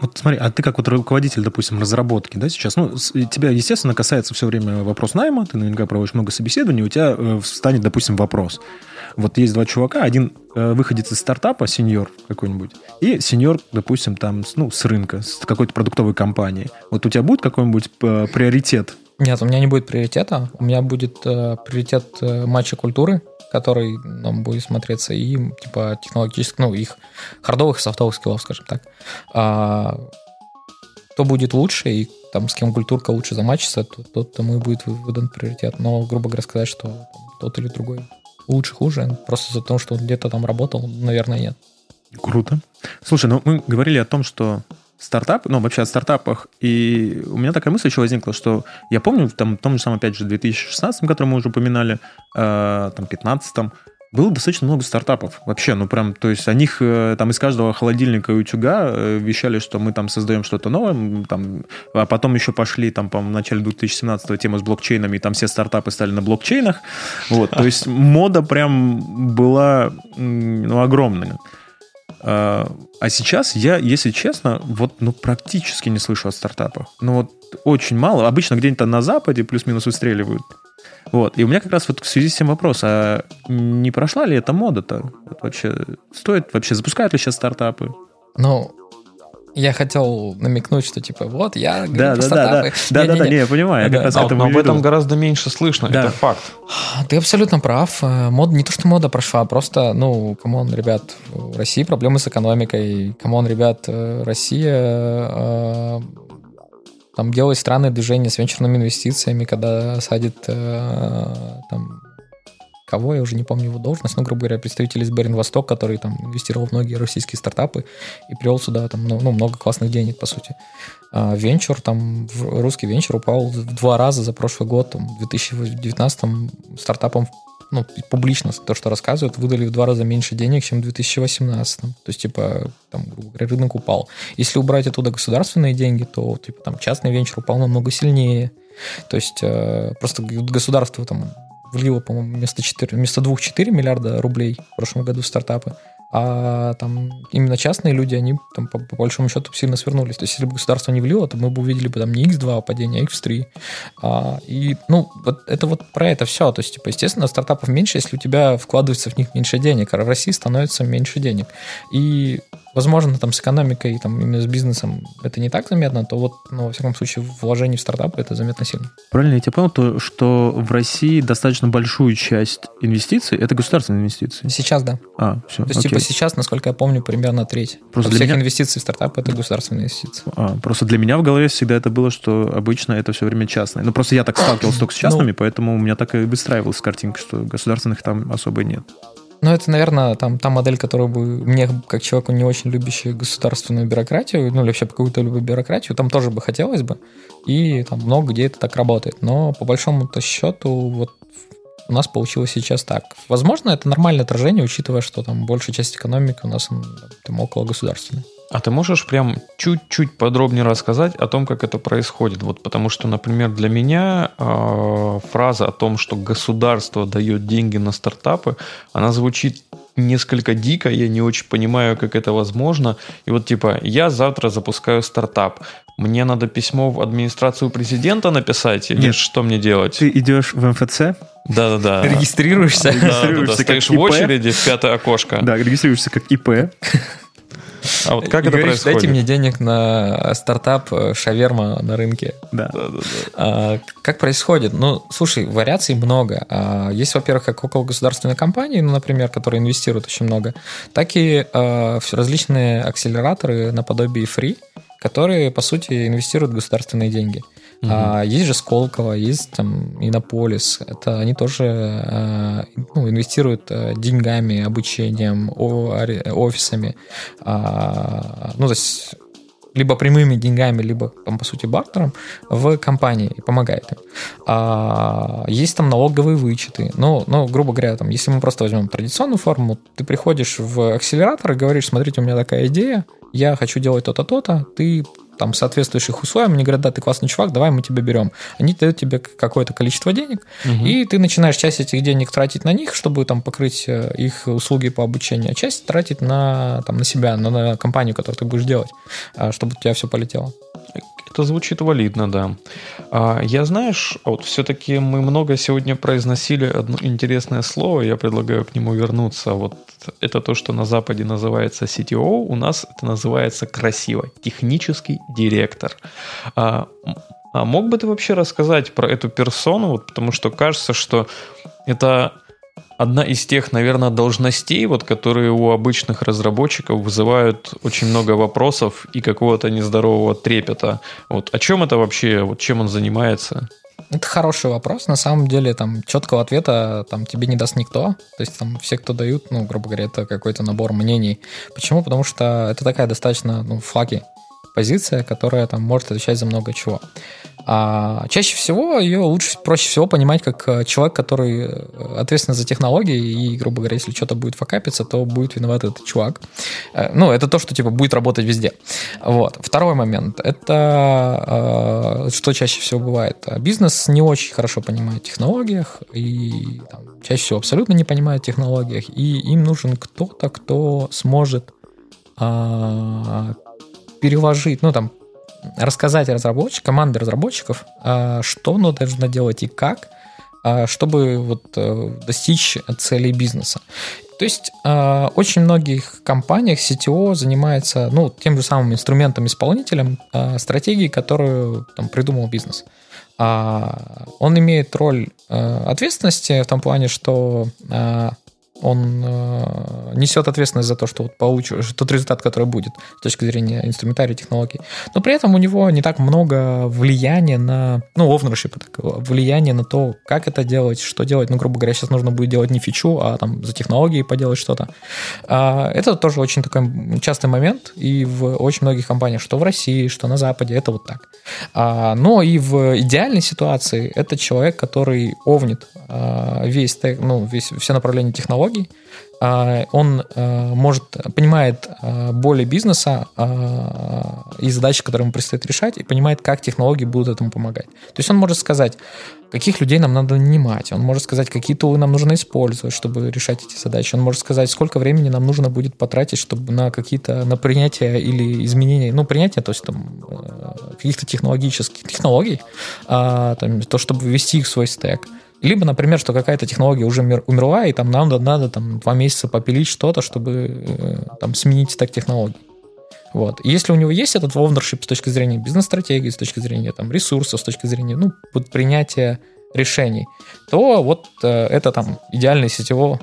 Вот смотри, а ты как вот руководитель, допустим, разработки, да, сейчас, ну, тебя, естественно, касается все время вопрос найма, ты наверняка проводишь много собеседований, у тебя э, встанет, допустим, вопрос – вот есть два чувака, один э, выходит из стартапа, сеньор какой-нибудь, и сеньор, допустим, там, ну, с рынка, с какой-то продуктовой компании. Вот у тебя будет какой-нибудь э, приоритет? Нет, у меня не будет приоритета. У меня будет э, приоритет э, матча культуры, который нам будет смотреться, и типа технологических, ну, их хардовых и софтовых скиллов, скажем так. А, кто будет лучше и там с кем культурка лучше замачится, тот, тот тому и будет выдан приоритет. Но, грубо говоря, сказать, что тот или другой лучше, хуже. Просто за то, что он где-то там работал, наверное, нет. Круто. Слушай, ну мы говорили о том, что стартап, ну, вообще о стартапах, и у меня такая мысль еще возникла, что я помню, там, в том же самом, опять же, 2016, который мы уже упоминали, э, там, 15 было достаточно много стартапов. Вообще, ну прям, то есть о них э, там из каждого холодильника и утюга э, вещали, что мы там создаем что-то новое, там, а потом еще пошли там, по в начале 2017-го тема с блокчейнами, и там все стартапы стали на блокчейнах. Вот, то есть мода прям была ну, огромная. А, сейчас я, если честно, вот ну, практически не слышу о стартапах. Ну вот очень мало. Обычно где-нибудь на Западе плюс-минус выстреливают. Вот. И у меня как раз вот в связи с этим вопрос, а не прошла ли эта мода-то? Вот вообще, стоит вообще, запускают ли сейчас стартапы? Ну, я хотел намекнуть, что типа вот я да, да, стартапы. Да, да, да, да, не, я понимаю, да, я как да. Но об этом гораздо меньше слышно, да. это факт. Ты абсолютно прав. Мода, не то, что мода прошла, просто, ну, come on, ребят, в России проблемы с экономикой, come on, ребят, э, Россия э, там делает странные движения с венчурными инвестициями, когда садит э, там кого, я уже не помню его должность, но, грубо говоря, представитель из Baring Vostok, который там инвестировал в многие российские стартапы и привел сюда там ну, ну много классных денег, по сути. А венчур, там, русский венчур упал в два раза за прошлый год, там, в 2019 стартапам ну, публично то, что рассказывают, выдали в два раза меньше денег, чем в 2018. То есть, типа, там, грубо говоря, рынок упал. Если убрать оттуда государственные деньги, то, типа, там, частный венчур упал намного сильнее. То есть, э, просто государство там влило, по-моему, вместо, 4, вместо 2-4 миллиарда рублей в прошлом году в стартапы, а там именно частные люди, они там по, по большому счету сильно свернулись. То есть, если бы государство не влило, то мы бы увидели бы там не X2 падение, а X3. А, и, ну, вот это вот про это все. То есть, типа, естественно, стартапов меньше, если у тебя вкладывается в них меньше денег, а в России становится меньше денег. И возможно, там с экономикой, там именно с бизнесом это не так заметно, то вот, ну, во всяком случае, вложение в стартапы это заметно сильно. Правильно я тебя понял, то, что в России достаточно большую часть инвестиций это государственные инвестиции? Сейчас, да. А, все, То есть, типа, окей. типа, сейчас, насколько я помню, примерно треть. Просто для всех меня... инвестиций в стартапы это государственные инвестиции. А, просто для меня в голове всегда это было, что обычно это все время частное. Ну, просто я так сталкивался только с частными, ну, поэтому у меня так и выстраивалась картинка, что государственных там особо нет. Ну, это, наверное, там та модель, которая бы мне, как человеку, не очень любящий государственную бюрократию, ну, или вообще какую-то любую бюрократию, там тоже бы хотелось бы. И там много где это так работает. Но по большому-то счету, вот у нас получилось сейчас так. Возможно, это нормальное отражение, учитывая, что там большая часть экономики у нас там около государственной. А ты можешь прям чуть-чуть подробнее рассказать о том, как это происходит? Вот потому что, например, для меня э, фраза о том, что государство дает деньги на стартапы, она звучит несколько дико, я не очень понимаю, как это возможно. И вот типа, я завтра запускаю стартап. Мне надо письмо в администрацию президента написать? Или Нет. что мне делать? Ты идешь в МФЦ? Да-да-да. Регистрируешься? Регистрируешься да, да, да. Стоишь в очереди в пятое окошко. Да, регистрируешься как ИП. А вот как и это говоришь, происходит? Дайте мне денег на стартап э, шаверма на рынке. Да. да, да, да. А, как происходит? Ну, слушай, вариаций много. А, есть, во-первых, как около государственной компании, ну, например, которые инвестируют очень много, так и а, различные акселераторы наподобие Free, которые, по сути, инвестируют государственные деньги. Угу. А, есть же Сколково, есть там Иннополис. Это они тоже а, ну, инвестируют а, деньгами, обучением, офисами. А, ну, то есть либо прямыми деньгами, либо, там, по сути, бартером в компании и помогает им. А, есть там налоговые вычеты. Ну, ну, грубо говоря, там, если мы просто возьмем традиционную форму, ты приходишь в акселератор и говоришь, смотрите, у меня такая идея, я хочу делать то-то, то-то, ты там соответствуешь их условиям, они говорят, да, ты классный чувак, давай мы тебя берем. Они дают тебе какое-то количество денег, угу. и ты начинаешь часть этих денег тратить на них, чтобы там покрыть э, их услуги по обучению, а часть тратить на, там, на себя, на, на компанию, которую ты будешь делать, а, чтобы у тебя все полетело. Это звучит валидно, да. А, я, знаешь, вот все-таки мы много сегодня произносили одно интересное слово, я предлагаю к нему вернуться. Вот это то, что на Западе называется CTO, у нас это называется красиво, технический директор. А, а мог бы ты вообще рассказать про эту персону, вот, потому что кажется, что это одна из тех, наверное, должностей, вот, которые у обычных разработчиков вызывают очень много вопросов и какого-то нездорового трепета. Вот, о чем это вообще? Вот, чем он занимается? Это хороший вопрос. На самом деле, там четкого ответа там тебе не даст никто. То есть там все, кто дают, ну, грубо говоря, это какой-то набор мнений. Почему? Потому что это такая достаточно, ну, флаги позиция, которая там может отвечать за много чего. А чаще всего ее лучше, проще всего понимать как э, человек, который э, ответственен за технологии, и, грубо говоря, если что-то будет факапиться, то будет виноват этот чувак. Э, ну, это то, что, типа, будет работать везде. Вот. Второй момент. Это что чаще всего бывает. Бизнес не очень хорошо понимает технологиях, и там, чаще всего абсолютно не понимает технологиях, и им нужен кто-то, кто сможет а, переложить, ну, там, рассказать разработчикам, команде разработчиков, а, что оно должно делать и как, а, чтобы вот э, достичь целей бизнеса. То есть э, очень многих компаниях CTO занимается ну, тем же самым инструментом-исполнителем э, стратегии, которую там, придумал бизнес. А, он имеет роль э, ответственности в том плане, что э, он э, несет ответственность за то, что вот получишь тот результат, который будет с точки зрения инструментария технологий. Но при этом у него не так много влияния на, ну, ownership, влияние на то, как это делать, что делать. Ну, грубо говоря, сейчас нужно будет делать не фичу, а там за технологии поделать что-то. А, это тоже очень такой частый момент, и в очень многих компаниях, что в России, что на Западе, это вот так. А, но и в идеальной ситуации это человек, который овнит а, весь, ну, весь, все направления технологий, технологий, а, он а, может, понимает а, боли бизнеса и задачи, которые ему предстоит решать, и понимает, как технологии будут этому помогать. То есть он может сказать, каких людей нам надо нанимать, он может сказать, какие тулы нам нужно использовать, чтобы решать эти задачи, он может сказать, сколько времени нам нужно будет потратить, чтобы на какие-то, на принятие или изменения, ну, принятие, то есть там э, каких-то технологических технологий, там, то, чтобы ввести их в свой стек. Либо, например, что какая-то технология уже умерла, и там нам надо, надо там, два месяца попилить что-то, чтобы э, там, сменить стек технологий. Вот. И если у него есть этот ownership с точки зрения бизнес-стратегии, с точки зрения там, ресурсов, с точки зрения ну, принятия решений, то вот э, это там идеальный сетевого,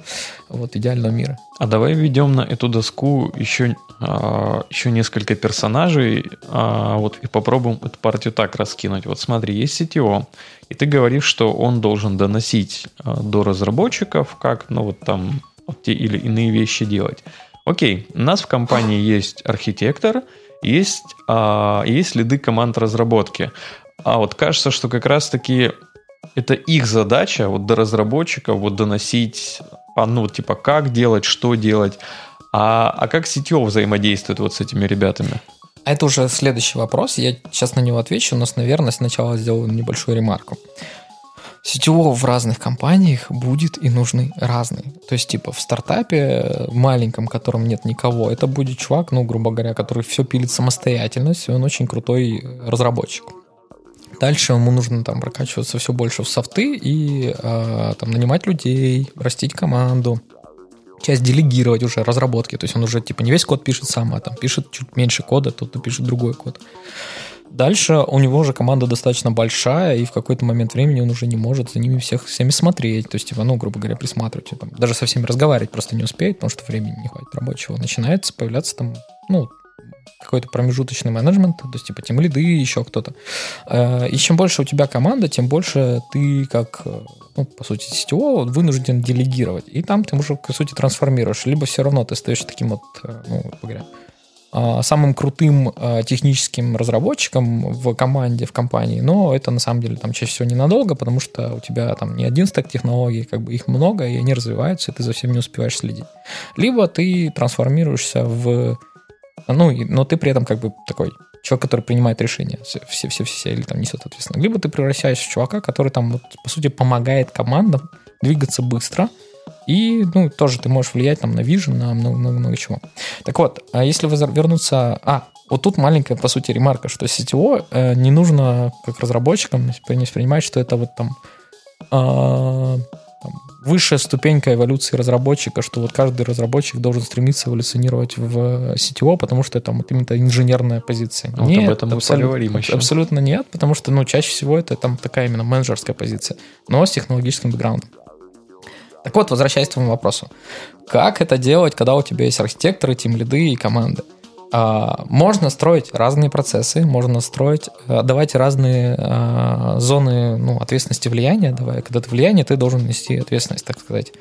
вот идеального мира. А давай введем на эту доску еще, а, еще несколько персонажей, а, вот и попробуем эту партию так раскинуть. Вот смотри, есть CTO, и ты говоришь, что он должен доносить а, до разработчиков, как, ну вот там вот те или иные вещи делать. Окей, у нас в компании есть архитектор, есть, а, есть лиды команд разработки. А вот кажется, что как раз-таки это их задача вот до разработчиков вот доносить, а, ну, типа, как делать, что делать. А, а как CTO взаимодействует вот с этими ребятами? Это уже следующий вопрос. Я сейчас на него отвечу, но, наверное, сначала сделаю небольшую ремарку. CTO в разных компаниях будет и нужный разный. То есть, типа, в стартапе маленьком, в котором нет никого, это будет чувак, ну, грубо говоря, который все пилит самостоятельно, и он очень крутой разработчик. Дальше ему нужно там прокачиваться все больше в софты и э, там нанимать людей, растить команду, часть делегировать уже разработки. То есть он уже типа не весь код пишет сам, а там пишет чуть меньше кода, тут пишет другой код. Дальше у него уже команда достаточно большая, и в какой-то момент времени он уже не может за ними всех всеми смотреть, то есть, типа, ну, грубо говоря, присматривать, там, даже со всеми разговаривать просто не успеет, потому что времени не хватит рабочего. Начинается появляться там, ну, какой-то промежуточный менеджмент, то есть типа тем лиды, еще кто-то. Э, и чем больше у тебя команда, тем больше ты как, э, ну, по сути, сетевого вынужден делегировать. И там ты уже, по сути, трансформируешь. Либо все равно ты стоишь таким вот, э, ну, говоря, самым крутым техническим разработчиком в команде, в компании, но это на самом деле там чаще всего ненадолго, потому что у тебя там не один стек технологий, как бы их много, и они развиваются, и ты за всем не успеваешь следить. Либо ты трансформируешься в ну, но ты при этом как бы такой человек, который принимает решения, все, все, все, или там несет ответственность. Либо ты превращаешься в чувака, который там, вот, по сути, помогает командам двигаться быстро, и, ну, тоже ты можешь влиять там на vision, на много-много чего. Так вот, а если вернуться... А, вот тут маленькая, по сути, ремарка, что CTO э, не нужно, как разработчикам, не воспринимать, что это вот там э, там, высшая ступенька эволюции разработчика, что вот каждый разработчик должен стремиться эволюционировать в CTO, потому что это вот именно инженерная позиция. Вот нет, об этом мы абсолютно, поговорим еще. Абсолютно нет, потому что ну, чаще всего это там такая именно менеджерская позиция, но с технологическим бэкграундом. Так вот, возвращаясь к твоему вопросу. Как это делать, когда у тебя есть архитекторы, тим лиды и команды? А, можно строить разные процессы, можно строить, э, давать разные а, зоны ну, ответственности влияния. Давай, когда ты влияние, ты должен нести ответственность, так сказать.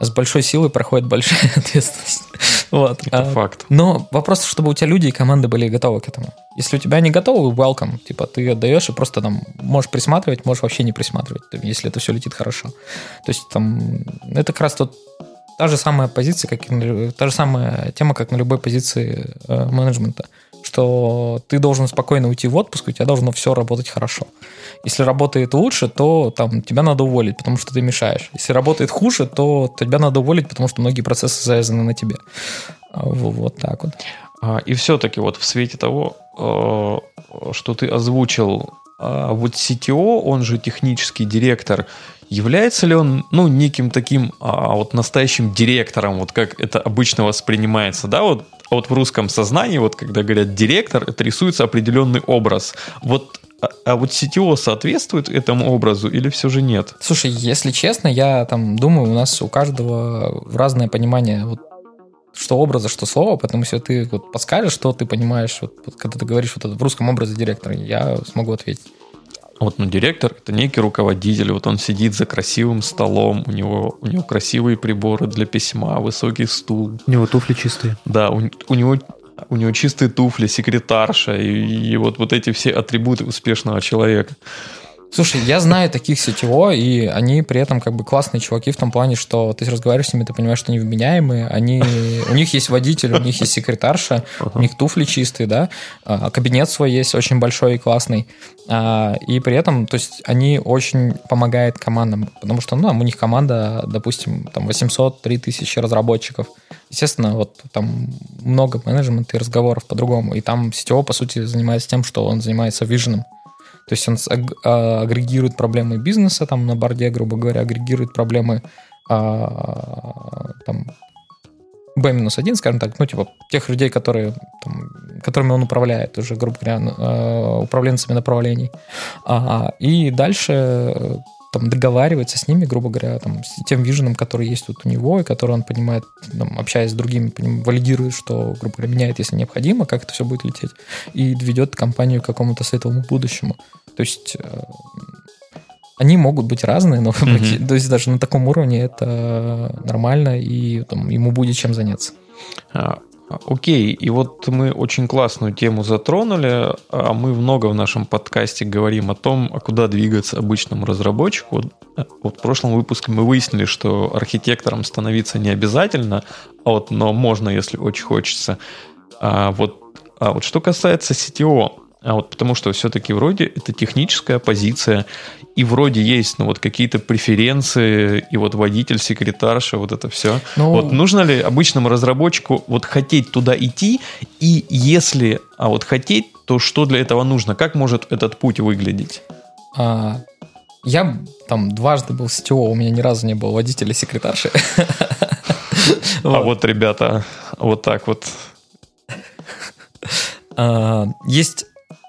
С большой силой проходит большая ответственность. Вот. Это а, факт. Но вопрос, чтобы у тебя люди и команды были готовы к этому. Если у тебя не готовы, welcome. Типа ты отдаешь и просто там можешь присматривать, можешь вообще не присматривать, если это все летит хорошо. То есть там это как раз тот та же самая позиция, как и та же самая тема, как на любой позиции э, менеджмента, что ты должен спокойно уйти в отпуск, у тебя должно все работать хорошо. Если работает лучше, то там тебя надо уволить, потому что ты мешаешь. Если работает хуже, то тебя надо уволить, потому что многие процессы завязаны на тебе. А, вот так вот. А, и все-таки вот в свете того, э, что ты озвучил, а, вот CTO, он же технический директор, является ли он, ну, неким таким а, вот настоящим директором, вот как это обычно воспринимается, да, вот, а вот в русском сознании, вот когда говорят директор, это рисуется определенный образ. Вот а, а вот CTO соответствует этому образу или все же нет? Слушай, если честно, я там думаю, у нас у каждого разное понимание вот что образа, что слова, поэтому если ты вот подскажешь, что ты понимаешь, вот, вот когда ты говоришь вот это в русском образе директора, я смогу ответить. Вот, ну, директор – это некий руководитель, вот он сидит за красивым столом, у него, у него красивые приборы для письма, высокий стул. У него туфли чистые. Да, у, у него у него чистые туфли, секретарша и, и вот, вот эти все атрибуты успешного человека. Слушай, я знаю таких сетево, и они при этом как бы классные чуваки в том плане, что ты разговариваешь с ними, ты понимаешь, что они вменяемые, они, у них есть водитель, у них есть секретарша, у них туфли чистые, да, а, кабинет свой есть очень большой и классный, а, и при этом, то есть они очень помогают командам, потому что, ну, у них команда, допустим, там 800-3000 разработчиков, естественно, вот там много менеджмента и разговоров по-другому, и там сетево, по сути, занимается тем, что он занимается виженом, то есть он а, агрегирует проблемы бизнеса там на борде, грубо говоря, агрегирует проблемы а, там, B-1, скажем так, ну, типа, тех людей, которые, там, которыми он управляет уже, грубо говоря, а, управленцами направлений. И дальше там, договаривается с ними, грубо говоря, там, с тем виженом, который есть вот у него, и который он понимает, там, общаясь с другими, поним, валидирует, что, грубо говоря, меняет, если необходимо, как это все будет лететь, и ведет компанию к какому-то светлому будущему. То есть э, они могут быть разные, но mm-hmm. то есть даже на таком уровне это нормально, и там, ему будет чем заняться. Окей, и вот мы очень классную тему затронули, а мы много в нашем подкасте говорим о том, а куда двигаться обычному разработчику. Э, вот в прошлом выпуске мы выяснили, что архитектором становиться не обязательно, а вот, но можно, если очень хочется. А вот, а вот что касается CTO, а вот потому что все-таки вроде это техническая позиция, и вроде есть ну, вот какие-то преференции, и вот водитель, секретарша, вот это все. Ну, вот нужно ли обычному разработчику вот хотеть туда идти, и если а вот хотеть, то что для этого нужно? Как может этот путь выглядеть? А, я там дважды был сетево, у меня ни разу не было водителя секретарши. А вот, ребята, вот так вот. А, есть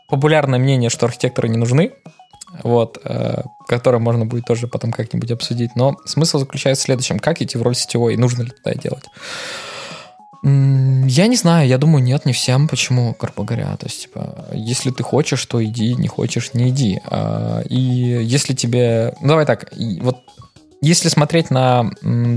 популярное мнение, что архитекторы не нужны, вот, э, которое можно будет тоже потом как-нибудь обсудить. Но смысл заключается в следующем. Как идти в роль сетевой и нужно ли это делать? Я не знаю, я думаю, нет, не всем. Почему, грубо говоря? То есть, типа, если ты хочешь, то иди, не хочешь, не иди. А, и если тебе... Ну, давай так, вот если смотреть на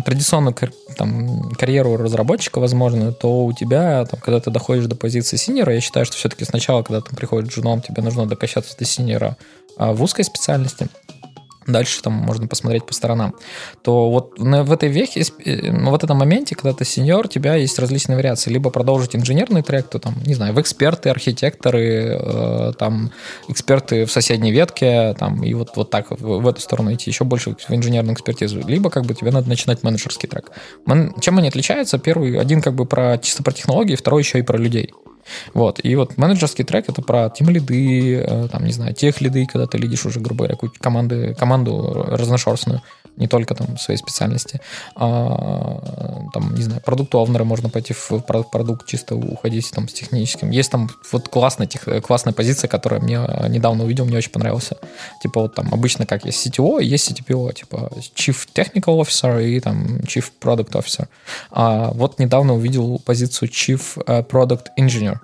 традиционную там, карьеру разработчика, возможно, то у тебя, там, когда ты доходишь до позиции синера, я считаю, что все-таки сначала, когда ты приходишь джуном, тебе нужно докачаться до синера а, в узкой специальности дальше там можно посмотреть по сторонам, то вот в этой вехе, э, ну, в этом моменте, когда ты сеньор, у тебя есть различные вариации. Либо продолжить инженерный трек, то там, не знаю, в эксперты, архитекторы, э, там, эксперты в соседней ветке, там, и вот, вот так в, в эту сторону идти, еще больше в инженерную экспертизу. Либо как бы тебе надо начинать менеджерский трек. Чем они отличаются? Первый, один как бы про чисто про технологии, второй еще и про людей. Вот. И вот менеджерский трек это про тим лиды, э, там, не знаю, тех лиды, когда ты лидишь уже, грубо говоря, команды, команду разношерстную, не только там своей специальности. А, там, не знаю, продукт овнера можно пойти в продукт чисто уходить там с техническим. Есть там вот классная, тех, классная позиция, которая мне недавно увидел, мне очень понравился. Типа вот там обычно как есть CTO, есть CTPO, типа Chief Technical Officer и там Chief Product Officer. А вот недавно увидел позицию Chief э, Product Engineer.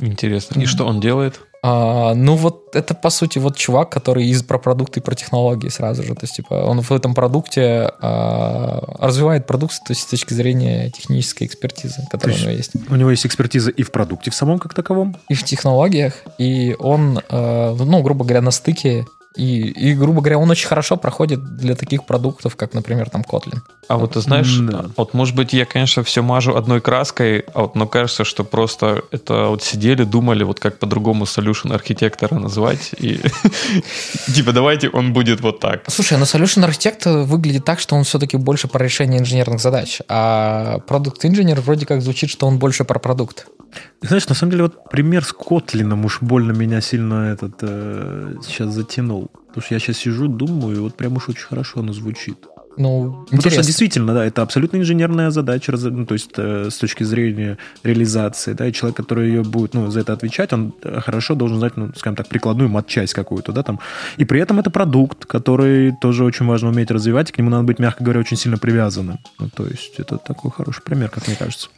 Интересно. И что он делает? А, ну вот это по сути вот чувак, который из про продукты и про технологии сразу же, то есть типа он в этом продукте а, развивает продукт то есть с точки зрения технической экспертизы, которая у него есть. У него есть экспертиза и в продукте в самом как таковом, и в технологиях, и он, а, ну грубо говоря, на стыке и, и, грубо говоря, он очень хорошо проходит для таких продуктов, как, например, там Kotlin. А вот ты знаешь, да. вот может быть я, конечно, все мажу одной краской, а вот, но кажется, что просто это вот сидели, думали, вот как по-другому solution архитектора назвать, и типа давайте он будет вот так. Слушай, но solution архитект выглядит так, что он все-таки больше про решение инженерных задач, а продукт инженер вроде как звучит, что он больше про продукт. Знаешь, на самом деле, вот пример с Котлином уж больно меня сильно этот э, сейчас затянул. Потому что я сейчас сижу, думаю, и вот прям уж очень хорошо оно звучит. Ну, Потому что действительно, да, это абсолютно инженерная задача, ну, то есть э, с точки зрения реализации, да, и человек, который ее будет, ну, за это отвечать, он э, хорошо должен знать, ну, скажем так, прикладную матчасть какую-то, да, там. И при этом это продукт, который тоже очень важно уметь развивать, и к нему надо быть, мягко говоря, очень сильно привязанным. Ну, то есть это такой хороший пример, как мне кажется.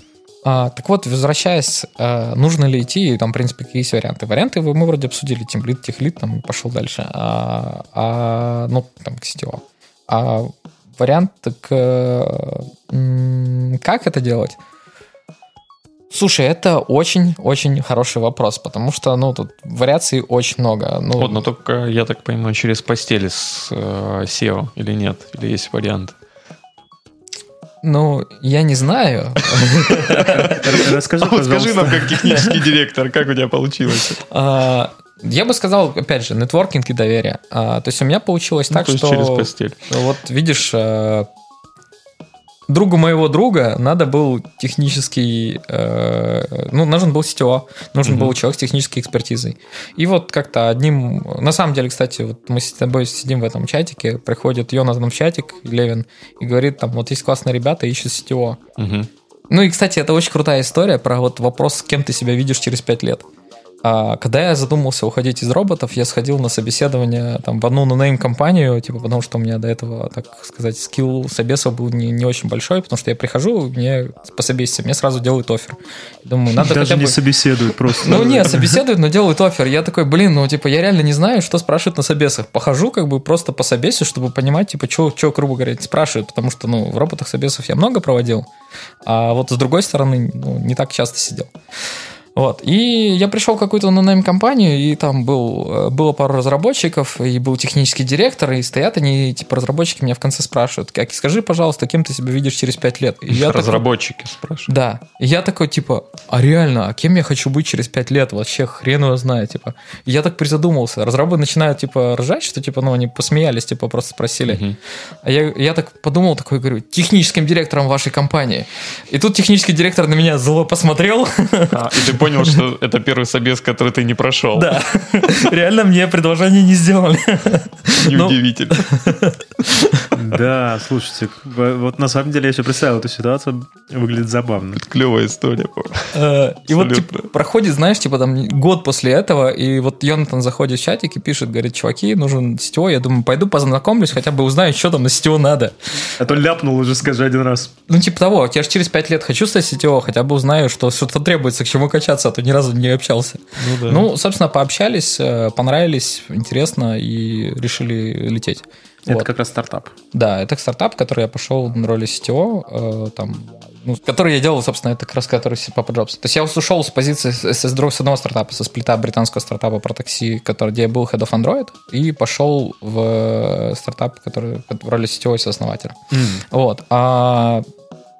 А, так вот, возвращаясь, а, нужно ли идти, там, в принципе, какие есть варианты. Варианты мы вроде обсудили, темплит, техлит, там, пошел дальше. А, а, ну, там, к сетево. А вариант к... Как это делать? Слушай, это очень-очень хороший вопрос, потому что, ну, тут вариаций очень много. Ну, вот, но только, я так понимаю, через постели с э, SEO или нет? Или есть вариант? Ну, я не знаю. Расскажи. Скажи нам, как технический директор, как у тебя получилось? А, я бы сказал, опять же, нетворкинг и доверие. А, то есть у меня получилось ну, так, что... через постель. Вот видишь, э, другу моего друга надо был технический, э, ну, нужен был CTO, нужен mm-hmm. был человек с технической экспертизой. И вот как-то одним, на самом деле, кстати, вот мы с тобой сидим в этом чатике, приходит Йонатан в чатик, Левин, и говорит, там, вот есть классные ребята, ищут CTO. Mm-hmm. Ну и, кстати, это очень крутая история про вот вопрос, с кем ты себя видишь через пять лет. А когда я задумался уходить из роботов, я сходил на собеседование там, в одну нонейм компанию, типа, потому что у меня до этого, так сказать, скилл собеса был не, не очень большой, потому что я прихожу, мне по собеседованию, мне сразу делают офер. Думаю, надо Даже хотя не бы... собеседуют просто. Ну, не, собеседуют, но делают офер. Я такой, блин, ну, типа, я реально не знаю, что спрашивают на собесах. Похожу, как бы, просто по собесу, чтобы понимать, типа, что, грубо говоря, спрашивают, потому что, ну, в роботах собесов я много проводил, а вот с другой стороны, ну, не так часто сидел. Вот. И я пришел в какую-то нонейм компанию, и там был, э, было пару разработчиков, и был технический директор, и стоят они, типа, разработчики меня в конце спрашивают, как, скажи, пожалуйста, кем ты себя видишь через пять лет? И я разработчики такой, спрашивают. Да. И я такой, типа, а реально, а кем я хочу быть через пять лет? Вообще хрен его знает, типа. И я так призадумался. Разрабы начинают, типа, ржать, что, типа, ну, они посмеялись, типа, просто спросили. Угу. А я, я так подумал, такой, говорю, техническим директором вашей компании. И тут технический директор на меня зло посмотрел. А, и ты понял, что это первый собес, который ты не прошел. Да. Реально мне предложение не сделали. Неудивительно. Да, слушайте, вот на самом деле я себе представил эту ситуацию, выглядит забавно. Это клевая история. Э, и вот типа, проходит, знаешь, типа там год после этого, и вот Йонатан заходит в чатик и пишет, говорит, чуваки, нужен сетевой. Я думаю, пойду познакомлюсь, хотя бы узнаю, что там на сетевой надо. А то ляпнул уже, скажи один раз. Ну, типа того, я же через пять лет хочу стать сетевой, хотя бы узнаю, что что-то требуется, к чему качаться, а то ни разу не общался. Ну, да. ну собственно, пообщались, э, понравились, интересно, и решили лететь. Это вот. как раз стартап. Да, это стартап, который я пошел на роли CTO, э, там, ну, который я делал, собственно, это как раз который Papa Jobs. То есть я ушел с позиции с, с, с одного стартапа, со сплита британского стартапа про такси, который, где я был head of Android, и пошел в стартап, который в роли CTO и основателя. Mm. Вот. А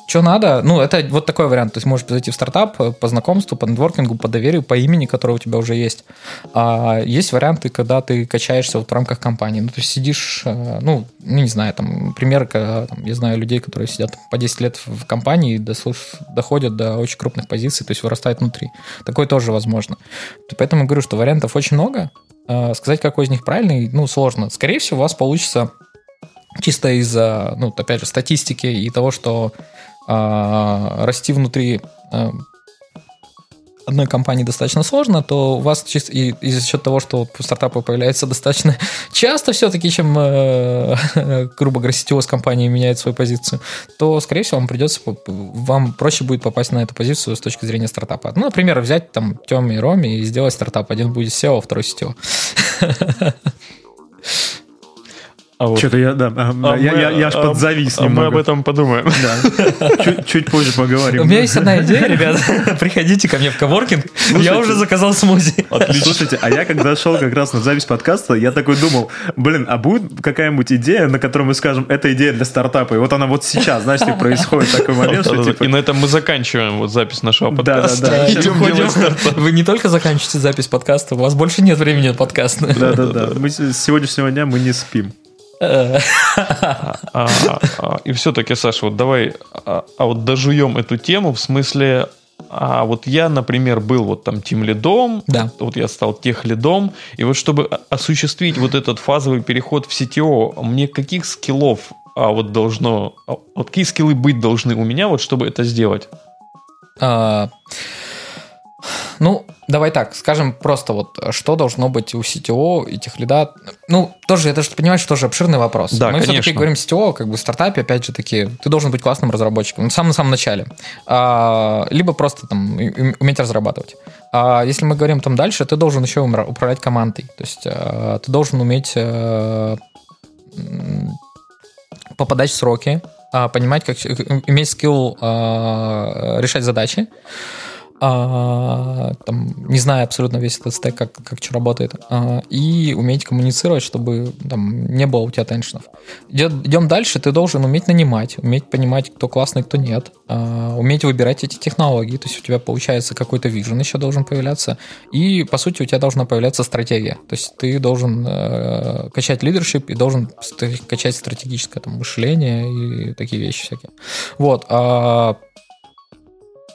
что надо? Ну, это вот такой вариант. То есть можешь зайти в стартап э, по знакомству, по нетворкингу, по доверию, по имени, которое у тебя уже есть. А есть варианты, когда ты качаешься вот в рамках компании. Ну, то есть сидишь, э, ну, ну не знаю, там, пример, когда, там, я знаю людей, которые сидят по 10 лет в компании и доходят до очень крупных позиций, то есть вырастают внутри. Такое тоже возможно. Поэтому говорю, что вариантов очень много. А сказать, какой из них правильный, ну, сложно. Скорее всего, у вас получится чисто из-за, ну, опять же, статистики и того, что а, расти внутри а, одной компании достаточно сложно, то у вас чисто и, и за счет того, что стартапы появляются достаточно часто все-таки, чем, э, грубо говоря, сетевой с компанией меняет свою позицию, то, скорее всего, вам придется, вам проще будет попасть на эту позицию с точки зрения стартапа. Ну, например, взять там Тёме и Роме и сделать стартап. Один будет SEO, второй сетевой. А вот. Что-то я, да, а, а я, мы, я, я аж а, подзавис а немного. Мы об этом подумаем. Да. Чуть, чуть позже поговорим. У меня есть одна идея, ребят. Приходите ко мне в коворкинг. Я уже заказал смузи. Отлично. Слушайте, а я когда шел как раз на запись подкаста, я такой думал, блин, а будет какая-нибудь идея, на которой мы скажем, это идея для стартапа, и вот она вот сейчас, знаете, происходит такой момент, что типа... И на этом мы заканчиваем вот запись нашего подкаста. Да, да, да. Вы не только заканчиваете запись подкаста, у вас больше нет времени на подкаст. Да, да, да. Мы с сегодняшнего дня мы не спим. А, а, и все-таки, Саша, вот давай, а, а вот дожуем эту тему в смысле, а вот я, например, был вот там тем лидом, да. вот я стал тех лидом, и вот чтобы осуществить вот этот фазовый переход в CTO, мне каких скиллов а вот должно, вот какие скиллы быть должны у меня, вот чтобы это сделать? А, ну, давай так, скажем просто вот, что должно быть у CTO и тех лида. Ну, тоже, это же, понимаешь, тоже обширный вопрос. Да, Мы все-таки говорим CTO, как бы в стартапе, опять же таки, ты должен быть классным разработчиком, в самом-самом начале. А, либо просто там уметь разрабатывать. А если мы говорим там дальше, ты должен еще управлять командой. То есть а, ты должен уметь а, попадать в сроки, а, понимать, как иметь скилл а, решать задачи а, там, не зная абсолютно весь этот стек, как, как что работает, а, и уметь коммуницировать, чтобы там не было у тебя теншенов. Идем дальше, ты должен уметь нанимать, уметь понимать, кто классный, кто нет, а, уметь выбирать эти технологии, то есть у тебя получается какой-то вижен еще должен появляться, и, по сути, у тебя должна появляться стратегия, то есть ты должен э, качать лидершип и должен качать стратегическое там, мышление и такие вещи всякие. Вот. А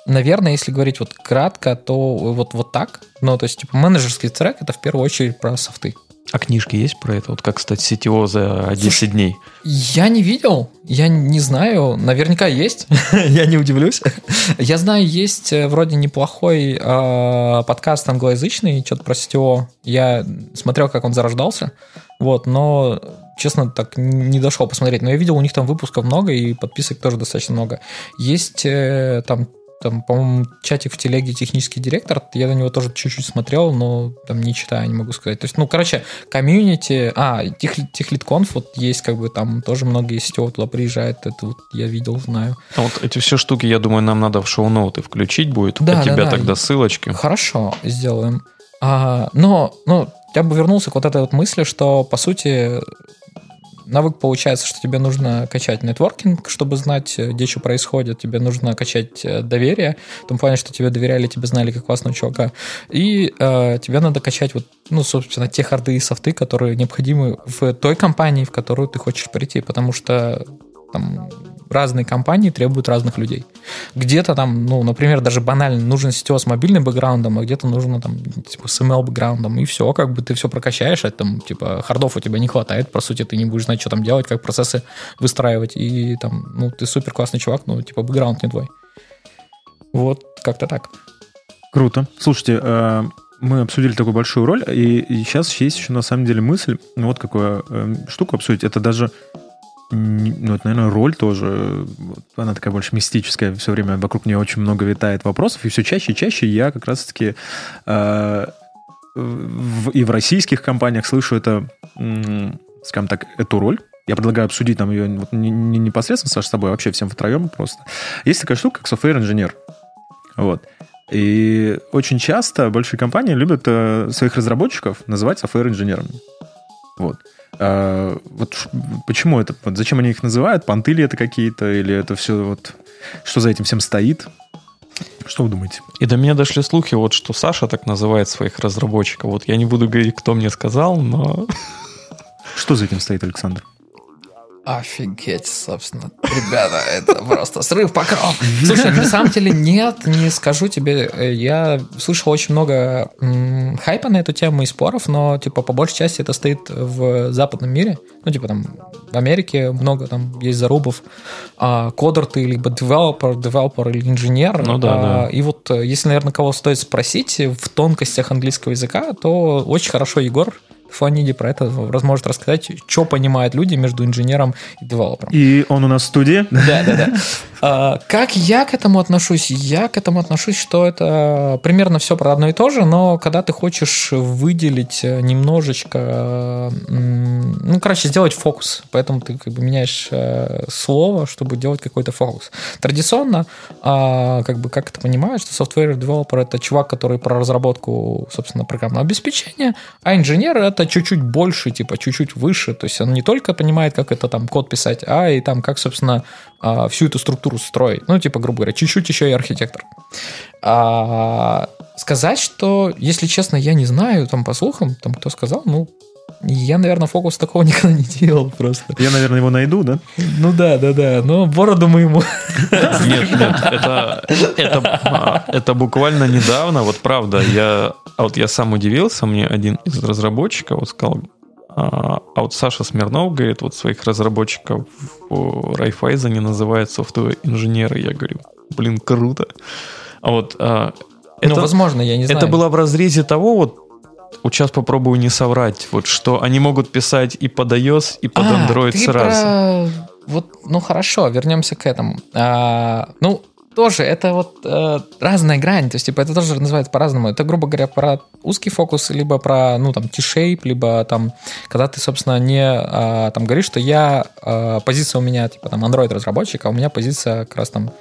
наверное, если говорить вот кратко, то вот, вот так. Ну, то есть, типа, менеджерский трек — это в первую очередь про софты. А книжки есть про это? Вот как стать сетево за 10 Слушай, дней? Я не видел, я не знаю. Наверняка есть, я не удивлюсь. я знаю, есть э, вроде неплохой э, подкаст англоязычный, что-то про сетево. Я смотрел, как он зарождался, вот, но честно, так не дошел посмотреть. Но я видел, у них там выпусков много, и подписок тоже достаточно много. Есть э, там там, по-моему, чатик в телеге технический директор, я на него тоже чуть-чуть смотрел, но там не читаю, не могу сказать. То есть, ну, короче, комьюнити, а, тех, техлитконф вот есть, как бы там тоже много из сетевого туда приезжает, это вот я видел, знаю. А вот эти все штуки, я думаю, нам надо в шоу-ноуты включить будет, да, у тебя да, тогда ссылочки. Хорошо, сделаем. А, но, ну, я бы вернулся к вот этой вот мысли, что, по сути, навык получается, что тебе нужно качать нетворкинг, чтобы знать, э, где что происходит. Тебе нужно качать э, доверие, в том плане, что тебе доверяли, тебе знали как классного чувака. И э, тебе надо качать вот, ну, собственно, те харды и софты, которые необходимы в той компании, в которую ты хочешь прийти, потому что там разные компании требуют разных людей. Где-то там, ну, например, даже банально нужен сетево с мобильным бэкграундом, а где-то нужно там, типа, с ML бэкграундом, и все, как бы ты все прокачаешь, а там, типа, хардов у тебя не хватает, по сути, ты не будешь знать, что там делать, как процессы выстраивать, и там, ну, ты супер классный чувак, ну, типа, бэкграунд не твой. Вот, как-то так. Круто. Слушайте, э, мы обсудили такую большую роль, и, сейчас есть еще на самом деле мысль, ну, вот какую э, штуку обсудить, это даже ну, это, наверное, роль тоже, она такая больше мистическая, все время вокруг нее очень много витает вопросов, и все чаще и чаще я как раз-таки э, в, и в российских компаниях слышу это, скажем так, эту роль. Я предлагаю обсудить там ее вот, не, не непосредственно, Саша, с тобой, а вообще всем втроем просто. Есть такая штука, как software-инженер. Вот. И очень часто большие компании любят э, своих разработчиков называть software-инженерами. Вот. А, вот почему это? Вот зачем они их называют? Понты ли это какие-то? Или это все вот... Что за этим всем стоит? Что вы думаете? И до меня дошли слухи, вот что Саша так называет своих разработчиков. Вот я не буду говорить, кто мне сказал, но... Что за этим стоит, Александр? Офигеть, собственно. Ребята, это просто срыв покров. Слушай, на самом деле нет, не скажу тебе. Я слышал очень много м, хайпа на эту тему и споров, но, типа, по большей части это стоит в западном мире. Ну, типа, там, в Америке много там есть зарубов. А, кодер ты либо девелопер, девелопер или инженер. Ну да, а, да. И вот, э, если, наверное, кого стоит спросить в тонкостях английского языка, то очень хорошо Егор Фаниди про это может рассказать, что понимают люди между инженером и девелопером. И он у нас в студии. Да, да, да. А, Как я к этому отношусь? Я к этому отношусь, что это примерно все про одно и то же, но когда ты хочешь выделить немножечко, м, ну, короче, сделать фокус, поэтому ты как бы меняешь э, слово, чтобы делать какой-то фокус. Традиционно, а, как бы, как это понимают, что software developer это чувак, который про разработку, собственно, программного обеспечения, а инженер это чуть-чуть больше, типа, чуть-чуть выше, то есть он не только понимает, как это там код писать, а и там, как, собственно, а, всю эту структуру строить. Ну, типа, грубо говоря, чуть-чуть еще и архитектор. А, сказать, что, если честно, я не знаю, там, по слухам, там, кто сказал, ну, я, наверное, фокус такого никогда не делал просто. Я, наверное, его найду, да? Ну да, да, да. Но бороду мы ему. Нет, нет, это, это, это буквально недавно, вот правда, я, а вот я сам удивился, мне один из разработчиков вот сказал, а а вот Саша Смирнов говорит, вот своих разработчиков в Райфайзене называет софтовые инженеры. Я говорю, блин, круто. А вот а, Ну, это, возможно, я не знаю. это было в разрезе того, вот вот сейчас попробую не соврать, вот что они могут писать и под iOS, и под А, Android ты сразу. про- Вот, ну хорошо, вернемся к этому. А, ну, тоже это вот э, разная грань, то есть, типа, это тоже называется по-разному. Это, грубо говоря, про узкий фокус, либо про, ну, там, T-shape, либо там, когда ты, собственно, не а, там говоришь, что я, а, позиция у меня, типа, там, Android-разработчик, а у меня позиция как раз там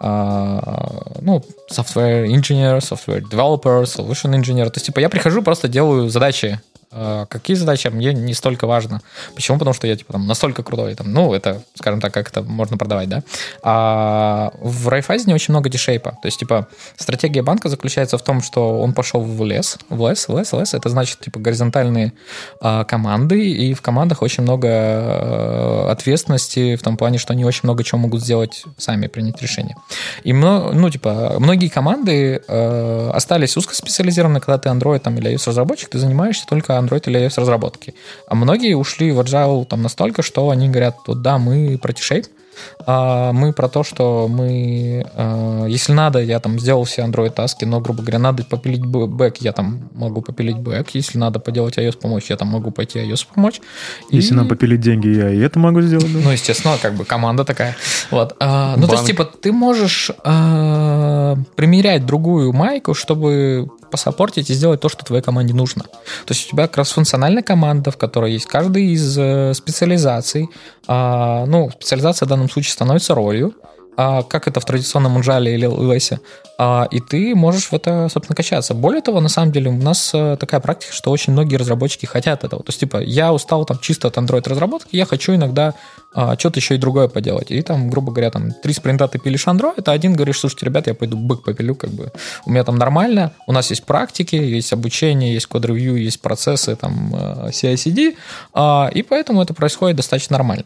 а, ну, software engineer, software developer, solution engineer. То есть, типа, я прихожу, просто делаю задачи. А Какие задачи мне не столько важно. Почему? Потому что я, типа, там, настолько крутой. Там, ну, это, скажем так, как это можно продавать, да. А в Райфайзене очень много дешейпа. То есть, типа, стратегия банка заключается в том, что он пошел в лес, в лес, в лес, в лес. Это значит, типа, горизонтальные а, команды, и в командах очень много а, ответственности в том плане, что они очень много чего могут сделать сами, принять решение. И, мно- ну, типа, многие команды э, остались узкоспециализированы, когда ты Android там, или iOS-разработчик, ты занимаешься только Android или iOS-разработкой. А многие ушли в Agile там настолько, что они говорят, да, мы про T-Shape, а мы про то, что мы, э, если надо, я там сделал все Android таски, но, грубо говоря, надо попилить бэк, я там могу попилить бэк, если надо поделать iOS помочь, я там могу пойти iOS помочь. Если И- нам попилить деньги, я и это могу сделать. да? ну, естественно, как бы команда такая. Вот. А, ну, то есть, Банк. типа, ты можешь а, примерять другую майку, чтобы посопортить и сделать то, что твоей команде нужно. То есть у тебя как раз функциональная команда, в которой есть каждый из э, специализаций. А, ну, специализация в данном случае становится ролью, а, как это в традиционном Unjali или LS. А, и ты можешь в это, собственно, качаться. Более того, на самом деле, у нас э, такая практика, что очень многие разработчики хотят этого. То есть, типа, я устал там чисто от Android-разработки, я хочу иногда а, что-то еще и другое поделать. И там, грубо говоря, там три спринта ты пилишь Android, а один говоришь, слушайте, ребят, я пойду бык попилю, как бы у меня там нормально, у нас есть практики, есть обучение, есть код-ревью, есть процессы, там, э, CI-CD, а, и поэтому это происходит достаточно нормально.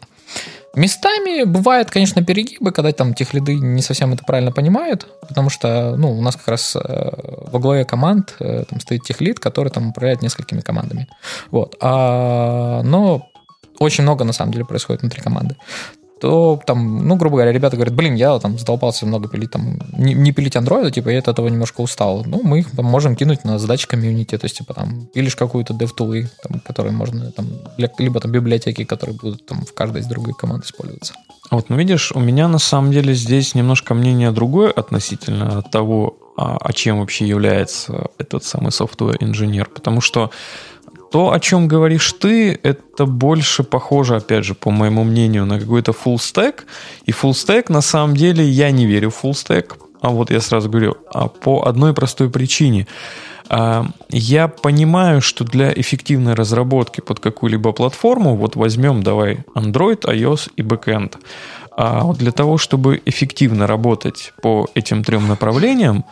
Местами бывают, конечно, перегибы, когда там тех лиды не совсем это правильно понимают, потому что, ну, у нас как раз э, во главе команд э, там стоит техлид, который там управляет несколькими командами. Вот. А, но очень много, на самом деле, происходит внутри команды то там, ну, грубо говоря, ребята говорят, блин, я там задолбался много пилить, там, не, не пилить андроида, типа, я от этого немножко устал. Ну, мы их там, можем кинуть на задачи комьюнити, то есть, типа, там, пилишь какую-то DevTool, там, которые можно, там, для- либо там библиотеки, которые будут там в каждой из других команд использоваться. А Вот, ну видишь, у меня на самом деле здесь немножко мнение другое относительно того, а, а чем вообще является этот самый software инженер, потому что то, о чем говоришь ты, это больше похоже, опять же, по моему мнению, на какой-то full stack. И full stack, на самом деле, я не верю в full stack. А вот я сразу говорю, а по одной простой причине. А, Я понимаю, что для эффективной разработки под какую-либо платформу, вот возьмем, давай, Android, iOS и backend, а вот для того, чтобы эффективно работать по этим трем направлениям,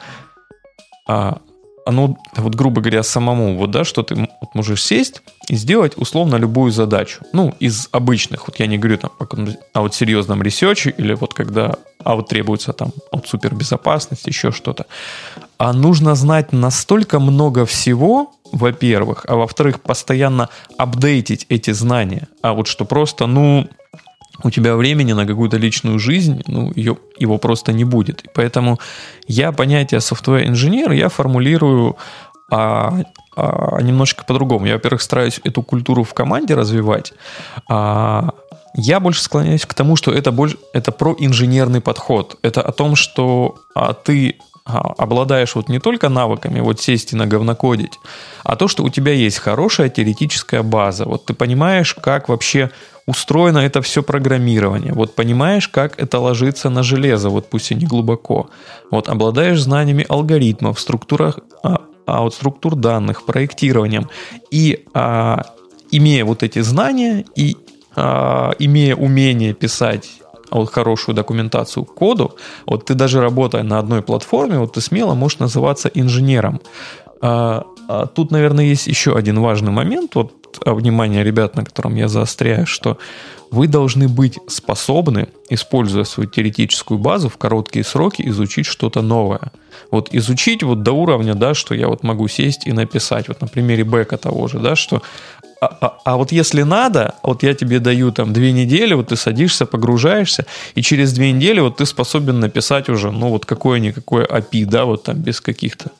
а, оно, вот грубо говоря, самому, вот, да, что ты вот можешь сесть и сделать условно любую задачу. Ну, из обычных, вот я не говорю там о вот серьезном ресерче или вот когда, а вот требуется там от супербезопасности, еще что-то. А нужно знать настолько много всего, во-первых, а во-вторых, постоянно апдейтить эти знания. А вот что просто, ну, у тебя времени на какую-то личную жизнь, ну, ее, его просто не будет. И поэтому я понятие software инженер я формулирую а, а, немножко по-другому. Я, во-первых, стараюсь эту культуру в команде развивать. А, я больше склоняюсь к тому, что это, больше, это про инженерный подход. Это о том, что а, ты обладаешь вот не только навыками вот сесть и на говнокодить, а то, что у тебя есть хорошая теоретическая база. Вот ты понимаешь, как вообще устроено это все программирование. Вот понимаешь, как это ложится на железо, вот пусть и не глубоко. Вот обладаешь знаниями алгоритмов, структурах, а, а вот структур данных, проектированием. И а, имея вот эти знания и а, имея умение писать хорошую документацию к коду, вот ты даже работая на одной платформе, вот ты смело можешь называться инженером. А, а тут, наверное, есть еще один важный момент, вот а, внимание ребят, на котором я заостряю, что вы должны быть способны, используя свою теоретическую базу, в короткие сроки изучить что-то новое. Вот изучить вот до уровня, да, что я вот могу сесть и написать, вот на примере бэка того же, да, что а, а, а вот если надо, вот я тебе даю там две недели, вот ты садишься, погружаешься, и через две недели вот ты способен написать уже, ну вот какое-никакое API, да, вот там без каких-то...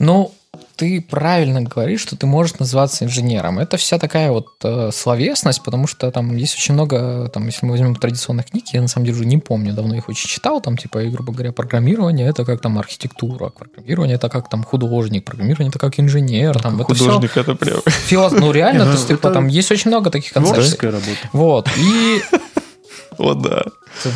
Ну, ты правильно говоришь, что ты можешь называться инженером. Это вся такая вот э, словесность, потому что там есть очень много, там, если мы возьмем традиционных книг, я на самом деле уже не помню, давно их очень читал, там, типа, и, грубо говоря, программирование это как там архитектура, программирование это как там художник, программирование это как инженер. Там, это художник все... это прям... Филос... Ну, реально, то есть, типа, там есть очень много таких концепций. работа. Вот, и... Вот, да.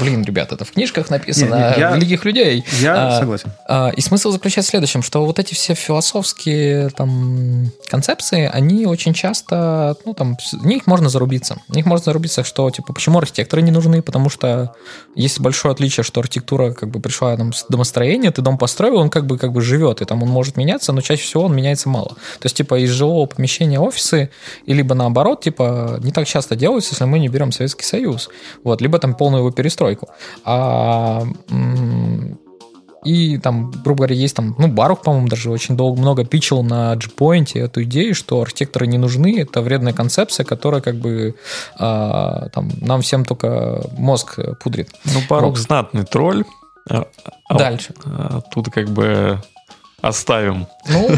Блин, ребят, это в книжках написано не, не, я, великих людей. Я а, согласен. А, и смысл заключается в следующем, что вот эти все философские там концепции, они очень часто, ну там, в них можно зарубиться. В них можно зарубиться, что типа почему архитекторы не нужны, потому что есть большое отличие, что архитектура как бы пришла там с домостроения, ты дом построил, он как бы как бы живет, и там он может меняться, но чаще всего он меняется мало. То есть типа из жилого помещения офисы, и либо наоборот, типа не так часто делается, если мы не берем Советский Союз. Вот, либо там полную его перестройку. А и там, грубо говоря, есть там, ну, Барух, по-моему, даже очень долго, много пичил на G-Point эту идею, что архитекторы не нужны, это вредная концепция, которая как бы а, там нам всем только мозг пудрит. Ну, Барух вот. знатный тролль. А, а Дальше. А, тут как бы оставим. Ну,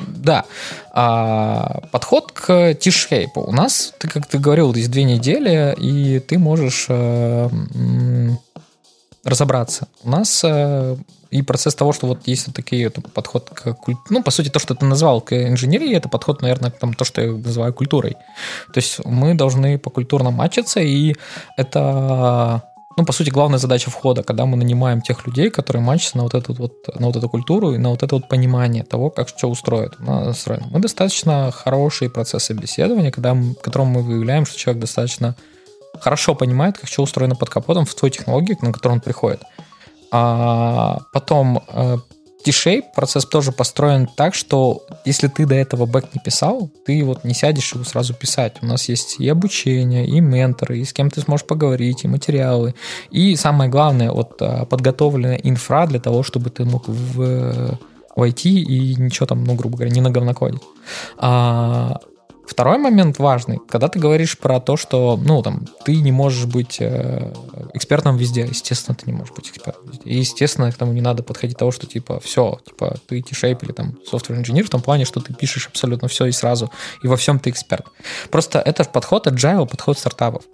да. А, подход к T-shape. У нас, ты как ты говорил, есть две недели, и ты можешь а, разобраться. У нас а, и процесс того, что вот есть вот такие вот подход к культуре, ну, по сути, то, что ты назвал к инженерии, это подход, наверное, к тому, то, что я называю культурой. То есть мы должны по культурно матчиться, и это ну, по сути, главная задача входа, когда мы нанимаем тех людей, которые матчатся на вот эту вот, на вот эту культуру и на вот это вот понимание того, как что устроит. Мы достаточно хорошие процессы беседования, когда мы, в котором мы выявляем, что человек достаточно хорошо понимает, как что устроено под капотом в той технологии, на которую он приходит. А потом э, T-Shape процесс тоже построен так, что если ты до этого бэк не писал, ты вот не сядешь его сразу писать. У нас есть и обучение, и менторы, и с кем ты сможешь поговорить, и материалы. И самое главное, вот а, подготовленная инфра для того, чтобы ты мог в войти и ничего там, ну, грубо говоря, не на говнокодить. А, Второй момент важный, когда ты говоришь про то, что, ну, там, ты не можешь быть э, экспертом везде, естественно, ты не можешь быть экспертом везде. И, естественно, к тому не надо подходить того, что, типа, все, типа, ты T-Shape или там software инженер в том плане, что ты пишешь абсолютно все и сразу, и во всем ты эксперт. Просто это подход agile, подход стартапов.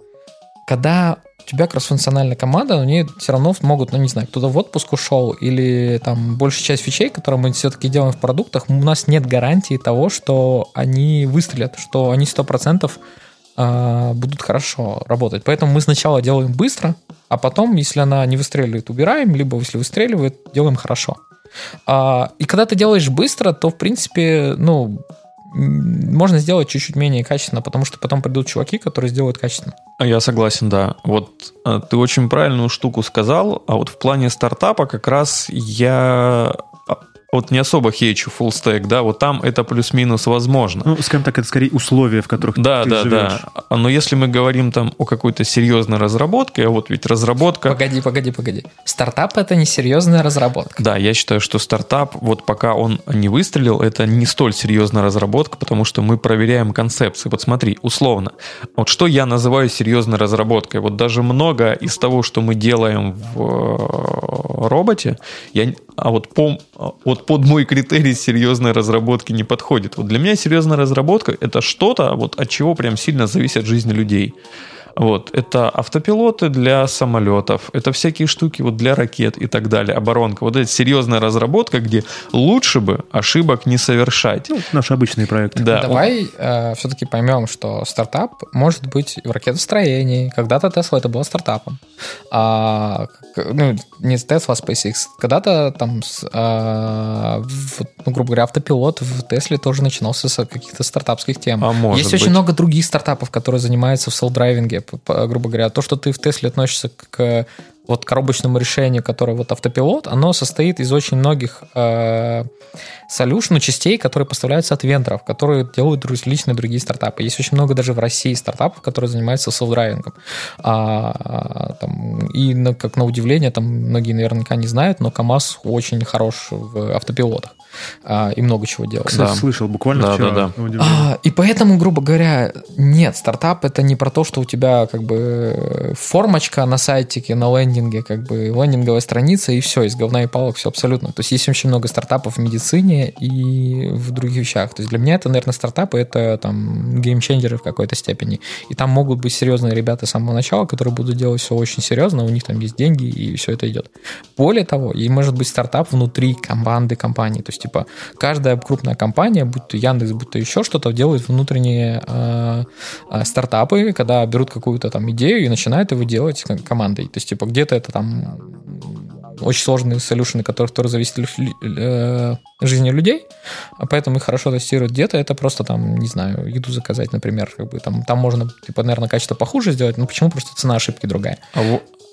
Когда у тебя кроссфункциональная команда, они все равно могут, ну не знаю, кто-то в отпуск ушел, или там большая часть фичей, которые мы все-таки делаем в продуктах, у нас нет гарантии того, что они выстрелят, что они 100% а, будут хорошо работать. Поэтому мы сначала делаем быстро, а потом, если она не выстреливает, убираем, либо если выстреливает, делаем хорошо. А, и когда ты делаешь быстро, то, в принципе, ну, можно сделать чуть-чуть менее качественно, потому что потом придут чуваки, которые сделают качественно. Я согласен, да. Вот э, ты очень правильную штуку сказал, а вот в плане стартапа как раз я вот не особо хейчу full stack, да, вот там это плюс-минус возможно. Ну, скажем так, это скорее условия, в которых да, ты да, живешь. да. Но если мы говорим там о какой-то серьезной разработке, а вот ведь разработка... Погоди, погоди, погоди. Стартап это не серьезная разработка. Да, я считаю, что стартап, вот пока он не выстрелил, это не столь серьезная разработка, потому что мы проверяем концепции. Вот смотри, условно, вот что я называю серьезной разработкой. Вот даже много из того, что мы делаем в э, роботе, я, а вот, по, вот под мой критерий серьезной разработки не подходит. Вот для меня серьезная разработка это что-то, вот от чего прям сильно зависит жизнь людей. Вот, это автопилоты для самолетов, это всякие штуки вот для ракет и так далее, оборонка. Вот это серьезная разработка, где лучше бы ошибок не совершать. Ну, наши обычные проекты. Да, Давай э, все-таки поймем, что стартап может быть в ракетостроении. Когда-то Tesla это было стартапом. А, ну, не Tesla, а SpaceX. Когда-то там, а, в- ну, грубо говоря, автопилот в Тесле тоже начинался с каких-то стартапских тем. А может Есть быть. очень много других стартапов, которые занимаются в self-driving е, п- грубо говоря. То, что ты в Тесле относишься к вот коробочному решению, которое вот автопилот, оно состоит из очень многих э, solution, ну, частей, которые поставляются от вендоров, которые делают различные другие стартапы. Есть очень много даже в России стартапов, которые занимаются self-driving ом. А, там, и на- как на удивление, там многие наверняка не знают, но КАМАЗ очень хорош в автопилотах а, и много чего делает. Кстати, Да. слышал буквально Да, вчера. да, да. А, и поэтому, грубо говоря, нет, стартап это не про то, что у тебя как бы формочка на сайтике, на лендинге, как бы лендинговая страница, и все, из говна и палок все абсолютно. То есть есть очень много стартапов в медицине и в других вещах. То есть для меня это, наверное, стартапы, это там геймченджеры в какой-то степени. И там могут быть серьезные ребята с самого начала, которые будут делать все очень серьезно, у них там есть деньги, и все это идет. Более того, и может быть стартап внутри команды компании. То есть, типа, каждая крупная компания, будь то Яндекс, будь то еще что-то, делает внутренние э, э, стартапы, когда берут какую-то там идею и начинают его делать ком- командой. То есть, типа, где-то это там очень сложные солюшены, которые тоже зависят от э, жизни людей, а поэтому их хорошо тестируют. Где-то это просто там, не знаю, еду заказать, например, как бы там, там можно, типа, наверное, качество похуже сделать, но почему? Просто цена ошибки другая. А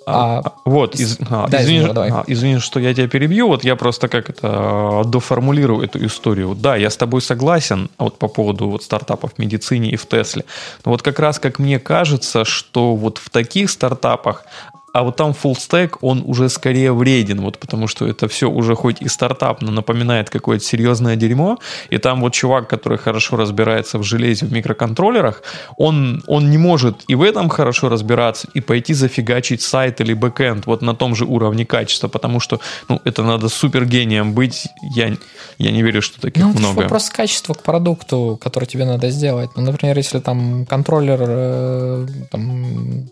А- а- вот, из- а, Да, извини, извини, давай. а, извини, что я тебя перебью, вот я просто как это а, доформулирую эту историю. Да, я с тобой согласен а вот по поводу вот стартапов в медицине и в Тесле. Но вот как раз как мне кажется, что вот в таких стартапах а вот там full stack, он уже скорее вреден, вот потому что это все уже хоть и стартап, но напоминает какое-то серьезное дерьмо, и там вот чувак, который хорошо разбирается в железе, в микроконтроллерах, он, он не может и в этом хорошо разбираться, и пойти зафигачить сайт или бэкэнд вот на том же уровне качества, потому что ну, это надо супер гением быть, я, я не верю, что таких Ну, много. вопрос качества к продукту, который тебе надо сделать. Ну, например, если там контроллер э, там,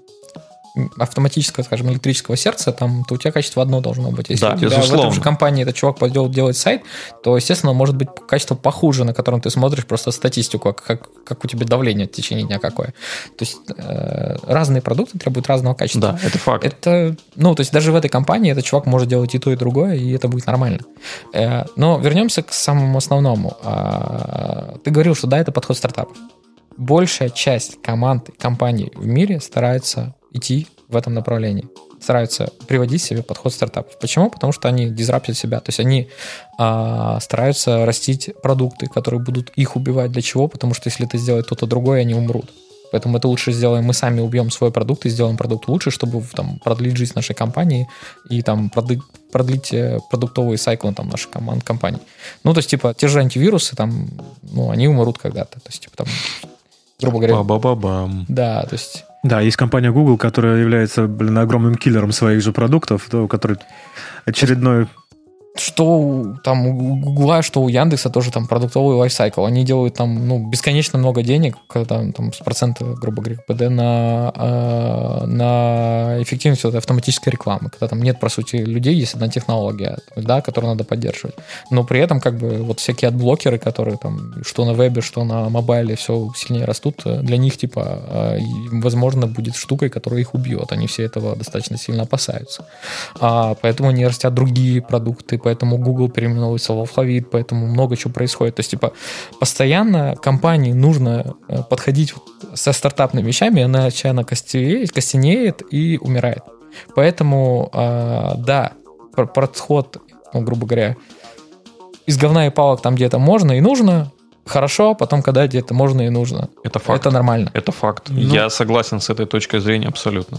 автоматического, скажем, электрического сердца, там, то у тебя качество одно должно быть. Если Да, у тебя в безусловно. этом же компании этот чувак пойдет делать сайт, то, естественно, может быть качество похуже, на котором ты смотришь просто статистику, как, как, как у тебя давление в течение дня какое. То есть э, разные продукты требуют разного качества. Да, это факт. Это, ну, то есть даже в этой компании этот чувак может делать и то, и другое, и это будет нормально. Э, Но вернемся к самому основному. А, Ты говорил, что да, это подход стартапов. Большая часть команд и компаний в мире стараются идти в этом направлении. Стараются приводить себе подход стартапов. Почему? Потому что они дизраптят себя. То есть они а, стараются растить продукты, которые будут их убивать. Для чего? Потому что если это сделает кто-то другой, они умрут. Поэтому это лучше сделаем, мы сами убьем свой продукт и сделаем продукт лучше, чтобы там, продлить жизнь нашей компании и там продлить, продлить э, продуктовые сайклы там, наших команд, компаний. Ну, то есть, типа, те же антивирусы, там, ну, они умрут когда-то. То есть, типа, там, грубо говоря, Ба-ба-ба-бам. да, то есть, Да, есть компания Google, которая является, блин, огромным киллером своих же продуктов, да, у которой очередной... что там у Гугла, что у Яндекса тоже там продуктовый lifecycle. Они делают там, ну, бесконечно много денег, когда там с процента, грубо говоря, ПД на, э, на эффективность вот автоматической рекламы, когда там нет, по сути, людей, есть одна технология, да, которую надо поддерживать. Но при этом, как бы, вот всякие адблокеры, которые там, что на вебе, что на mobile е, все сильнее растут, для них, типа, э, возможно, будет штукой, которая их убьет. Они все этого достаточно сильно опасаются. А, поэтому они растят другие продукты, поэтому Google переименовывается в алфавит, поэтому много чего происходит. То есть, типа, постоянно компании нужно э, подходить со стартапными вещами, иначе она костенеет, костенеет и умирает. Поэтому, а, да, подход, ну, грубо говоря, из говна и палок там где-то можно и нужно, хорошо, потом когда где-то можно и нужно. Это факт. Это нормально. Это факт. Ну- Я согласен с этой точкой зрения абсолютно.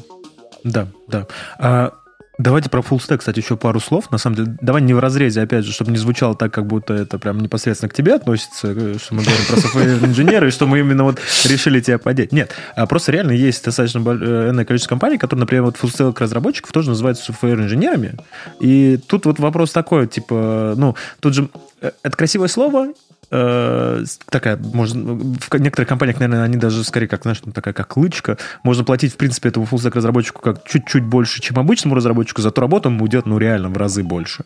Да, да. А, давайте про full stack, кстати, еще пару слов. На самом деле, давай не в разрезе, опять же, чтобы не звучало так, как будто это прям непосредственно к тебе относится, э, что мы говорим про software инженера, и что мы именно вот решили тебя подеть. Нет, а просто реально есть достаточно бо- э, количество компаний, которые, например, вот full stack разработчиков тоже называют software инженерами. И тут вот вопрос такой, типа, ну, тут же э, это красивое слово, э, такая, можно, в некоторых компаниях, наверное, они даже скорее как, знаешь, там такая как лычка. Можно платить, в принципе, этому full разработчику как чуть-чуть больше, чем обычному разработчику, зато работа ему уйдет, ну, реально в разы больше.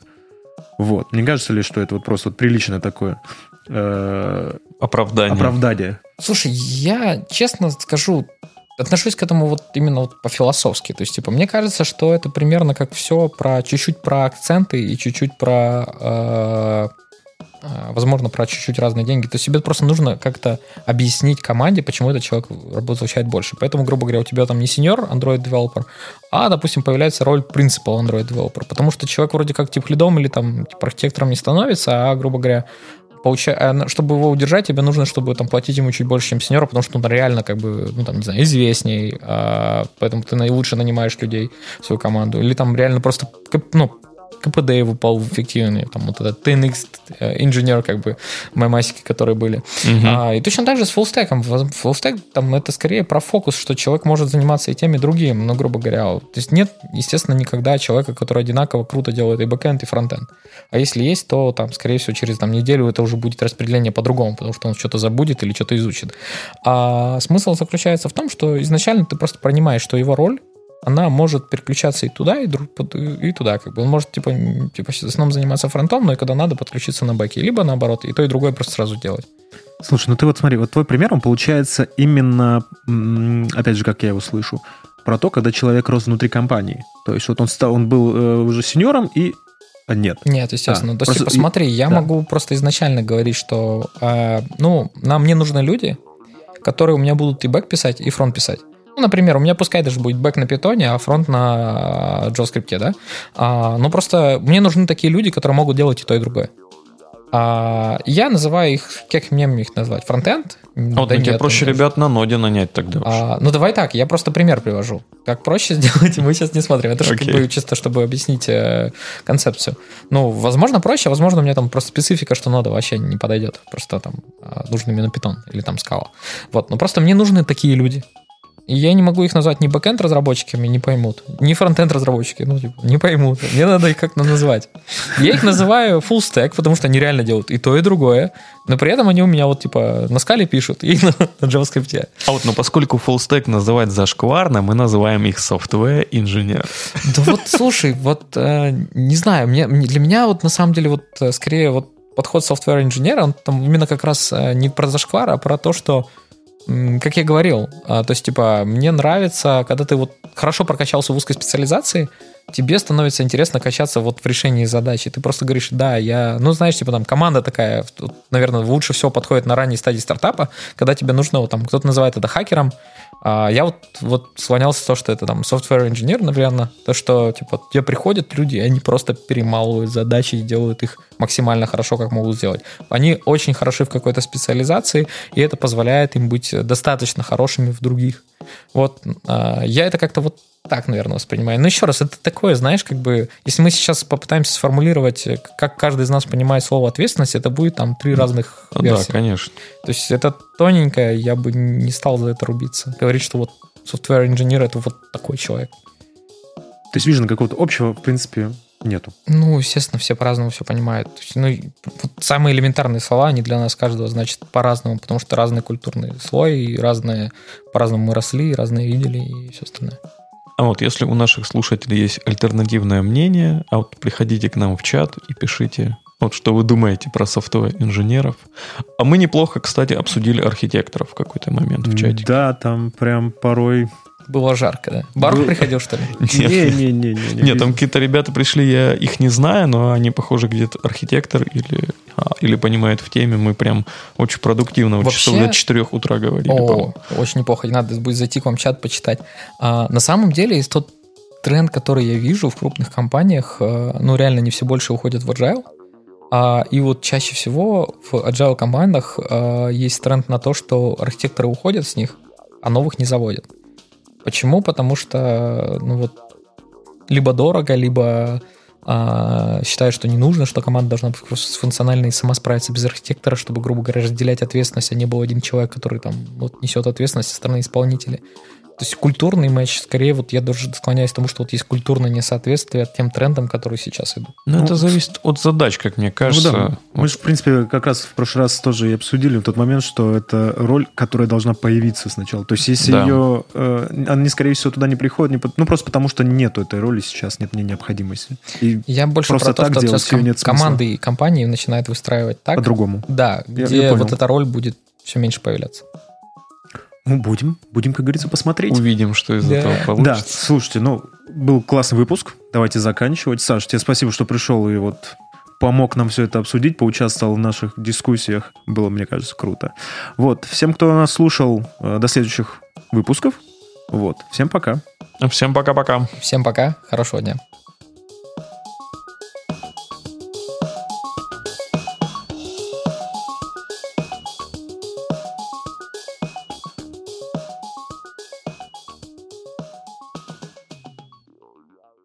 Вот. Не кажется ли, что это вот просто вот приличное такое э, Оправдание. оправдание? Слушай, я честно скажу, отношусь к этому вот именно вот по-философски. То есть, типа, мне кажется, что это примерно как все про чуть-чуть про акценты и чуть-чуть про э, возможно, про чуть-чуть разные деньги. То тебе просто нужно как-то объяснить команде, почему этот человек получает больше. Поэтому, грубо говоря, у тебя там не сеньор Android девелопер, а, допустим, появляется роль принципал Android девелопер. Потому что человек вроде как тип лидом или там типа, архитектором не становится, а, грубо говоря, получа... а чтобы его удержать, тебе нужно, чтобы там платить ему чуть больше, чем сеньору, потому что он реально как бы, ну там, не знаю, известней, а, поэтому ты наилучше нанимаешь людей в свою команду. Или там реально просто, ну, КПД его пол эффективный, там вот этот 10x инженер, как бы, мемасики, которые были. Мгм. А, и точно так же с фуллстеком. Фуллстек, там, это скорее про фокус, что человек может заниматься и тем, и другим, ну, грубо говоря. То есть нет, естественно, никогда человека, который одинаково круто делает и бэкэнд, и фронтенд. А если есть, то там, скорее всего, через там, неделю это уже будет распределение по-другому, потому что он что-то забудет или что-то изучит. А смысл заключается в том, что изначально ты просто понимаешь, что его роль она может переключаться и туда, и, и туда. Как бы. Он может типа, типа в основном заниматься фронтом, но и когда надо, подключиться на бэке. Либо наоборот, и то, и другое просто сразу делать. Слушай, ну ты вот смотри, вот твой пример, он получается именно, опять же, как я его слышу, про то, когда человек рос внутри компании. То есть вот он, стал, он был э, уже сеньором и... А, нет. Нет, естественно. А, То есть, просто типа, и- смотри, я да. могу просто изначально говорить, что э, ну, нам не нужны люди, которые у меня будут и бэк писать, и фронт писать. Ну, например, у меня пускай даже будет бэк на питоне, а фронт на э, JavaScript, да? А, ну, просто мне нужны такие люди, которые могут делать и то, и другое. А, я называю их, как мне их назвать, фронтенд? Вот ну, тебе проще ребят на ноде нанять тогда. А, ну, давай так, я просто пример привожу. Как проще сделать, мы сейчас не смотрим. Это же как Окей. бы чисто, чтобы объяснить э, концепцию. Ну, возможно, проще, возможно, у меня там просто специфика, что нода вообще не подойдет. Просто там а, нужен именно питон или там скала. Вот, но просто мне нужны такие люди. И я не могу их назвать ни бэкенд разработчиками, не поймут, ни фронтенд разработчики, ну, типа, не поймут. Мне надо их как-то назвать. Я их называю full stack, потому что они реально делают и то, и другое. Но при этом они у меня вот, типа, на скале пишут и на, на JavaScript. А вот, но поскольку full stack называть зашкварно, мы называем их software инженер. Да вот, слушай, вот э, не знаю, мне, для меня вот на самом деле вот э, скорее вот подход софтвер инженера, он там именно как раз э, не про зашквар, а про то, что как я говорил, а, то есть, типа, мне нравится, когда ты вот хорошо прокачался в узкой специализации, тебе становится интересно качаться вот в решении задачи. Ты просто говоришь, да, я... Ну, знаешь, типа там команда такая, тут, наверное, лучше всего подходит на ранней стадии стартапа, когда тебе нужно, вот, там, кто-то называет это хакером, а я вот, вот склонялся в то, что это там software инженер, наверное, то, что типа тебе приходят люди, и они просто перемалывают задачи и делают их максимально хорошо, как могут сделать. Они очень хороши в какой-то специализации, и это позволяет им быть достаточно хорошими в других. Вот а, я это как-то вот так, наверное, воспринимаю. Но еще раз, это такое, знаешь, как бы, если мы сейчас попытаемся сформулировать, э, как каждый из нас понимает слово ответственность, это будет там три разных Да, версии. конечно. То есть это тоненькое, я бы не стал за это рубиться. Говорить, что вот software инженер это вот такой человек. То есть вижу, какого-то общего, в принципе, нету. Ну, естественно, все по-разному все понимают. То есть, ну, вот самые элементарные слова, они для нас каждого значат по-разному, потому что разный культурный слой, и разные, по-разному мы росли, разные видели, и все остальное. А вот если у наших слушателей есть альтернативное мнение, а вот приходите к нам в чат и пишите, вот что вы думаете про софтовых инженеров. А мы неплохо, кстати, обсудили архитекторов в какой-то момент в чате. Да, там прям порой... Было жарко, да? Барух Был- приходил, что ли? Не-не-не. Нет, там какие-то ребята пришли, я их не знаю, но они, похоже, где-то архитектор или, а, или понимают в теме. Мы прям очень продуктивно, вот Вообще- часов до 4 утра говорили. О, очень неплохо. Надо будет зайти к вам в чат почитать. А, на самом деле, есть тот тренд, который я вижу в крупных компаниях, э, ну, реально не все больше уходят в agile. А, и вот чаще всего в agile командах а, есть тренд на то, что архитекторы уходят с них, а новых не заводят. Почему? Потому что ну вот либо дорого, либо а, считают, что не нужно, что команда должна быть функциональной и сама справиться без архитектора, чтобы, грубо говоря, разделять ответственность, а не был один человек, который там вот, несет ответственность со стороны исполнителя. То есть культурный матч, скорее, вот я даже склоняюсь к тому, что вот есть культурное несоответствие тем трендам, которые сейчас идут. Ну, ну это зависит от задач, как мне кажется. Ну, да. Мы же, в принципе, как раз в прошлый раз тоже и обсудили в тот момент, что это роль, которая должна появиться сначала. То есть если да. ее... Э, они, скорее всего, туда не приходят, не, ну, просто потому что нету этой роли сейчас, нет мне необходимости. И я больше просто про то, так что делать ком- нет команды и компании начинают выстраивать так. По-другому. Да, где я, я вот эта роль будет все меньше появляться. Ну, будем, будем, как говорится, посмотреть. Увидим, что из да. этого получится. Да, слушайте, ну, был классный выпуск. Давайте заканчивать. Саш, тебе спасибо, что пришел и вот помог нам все это обсудить, поучаствовал в наших дискуссиях. Было, мне кажется, круто. Вот, всем, кто нас слушал, э, до следующих выпусков. Вот, всем пока. Всем пока-пока. Всем пока, хорошего дня.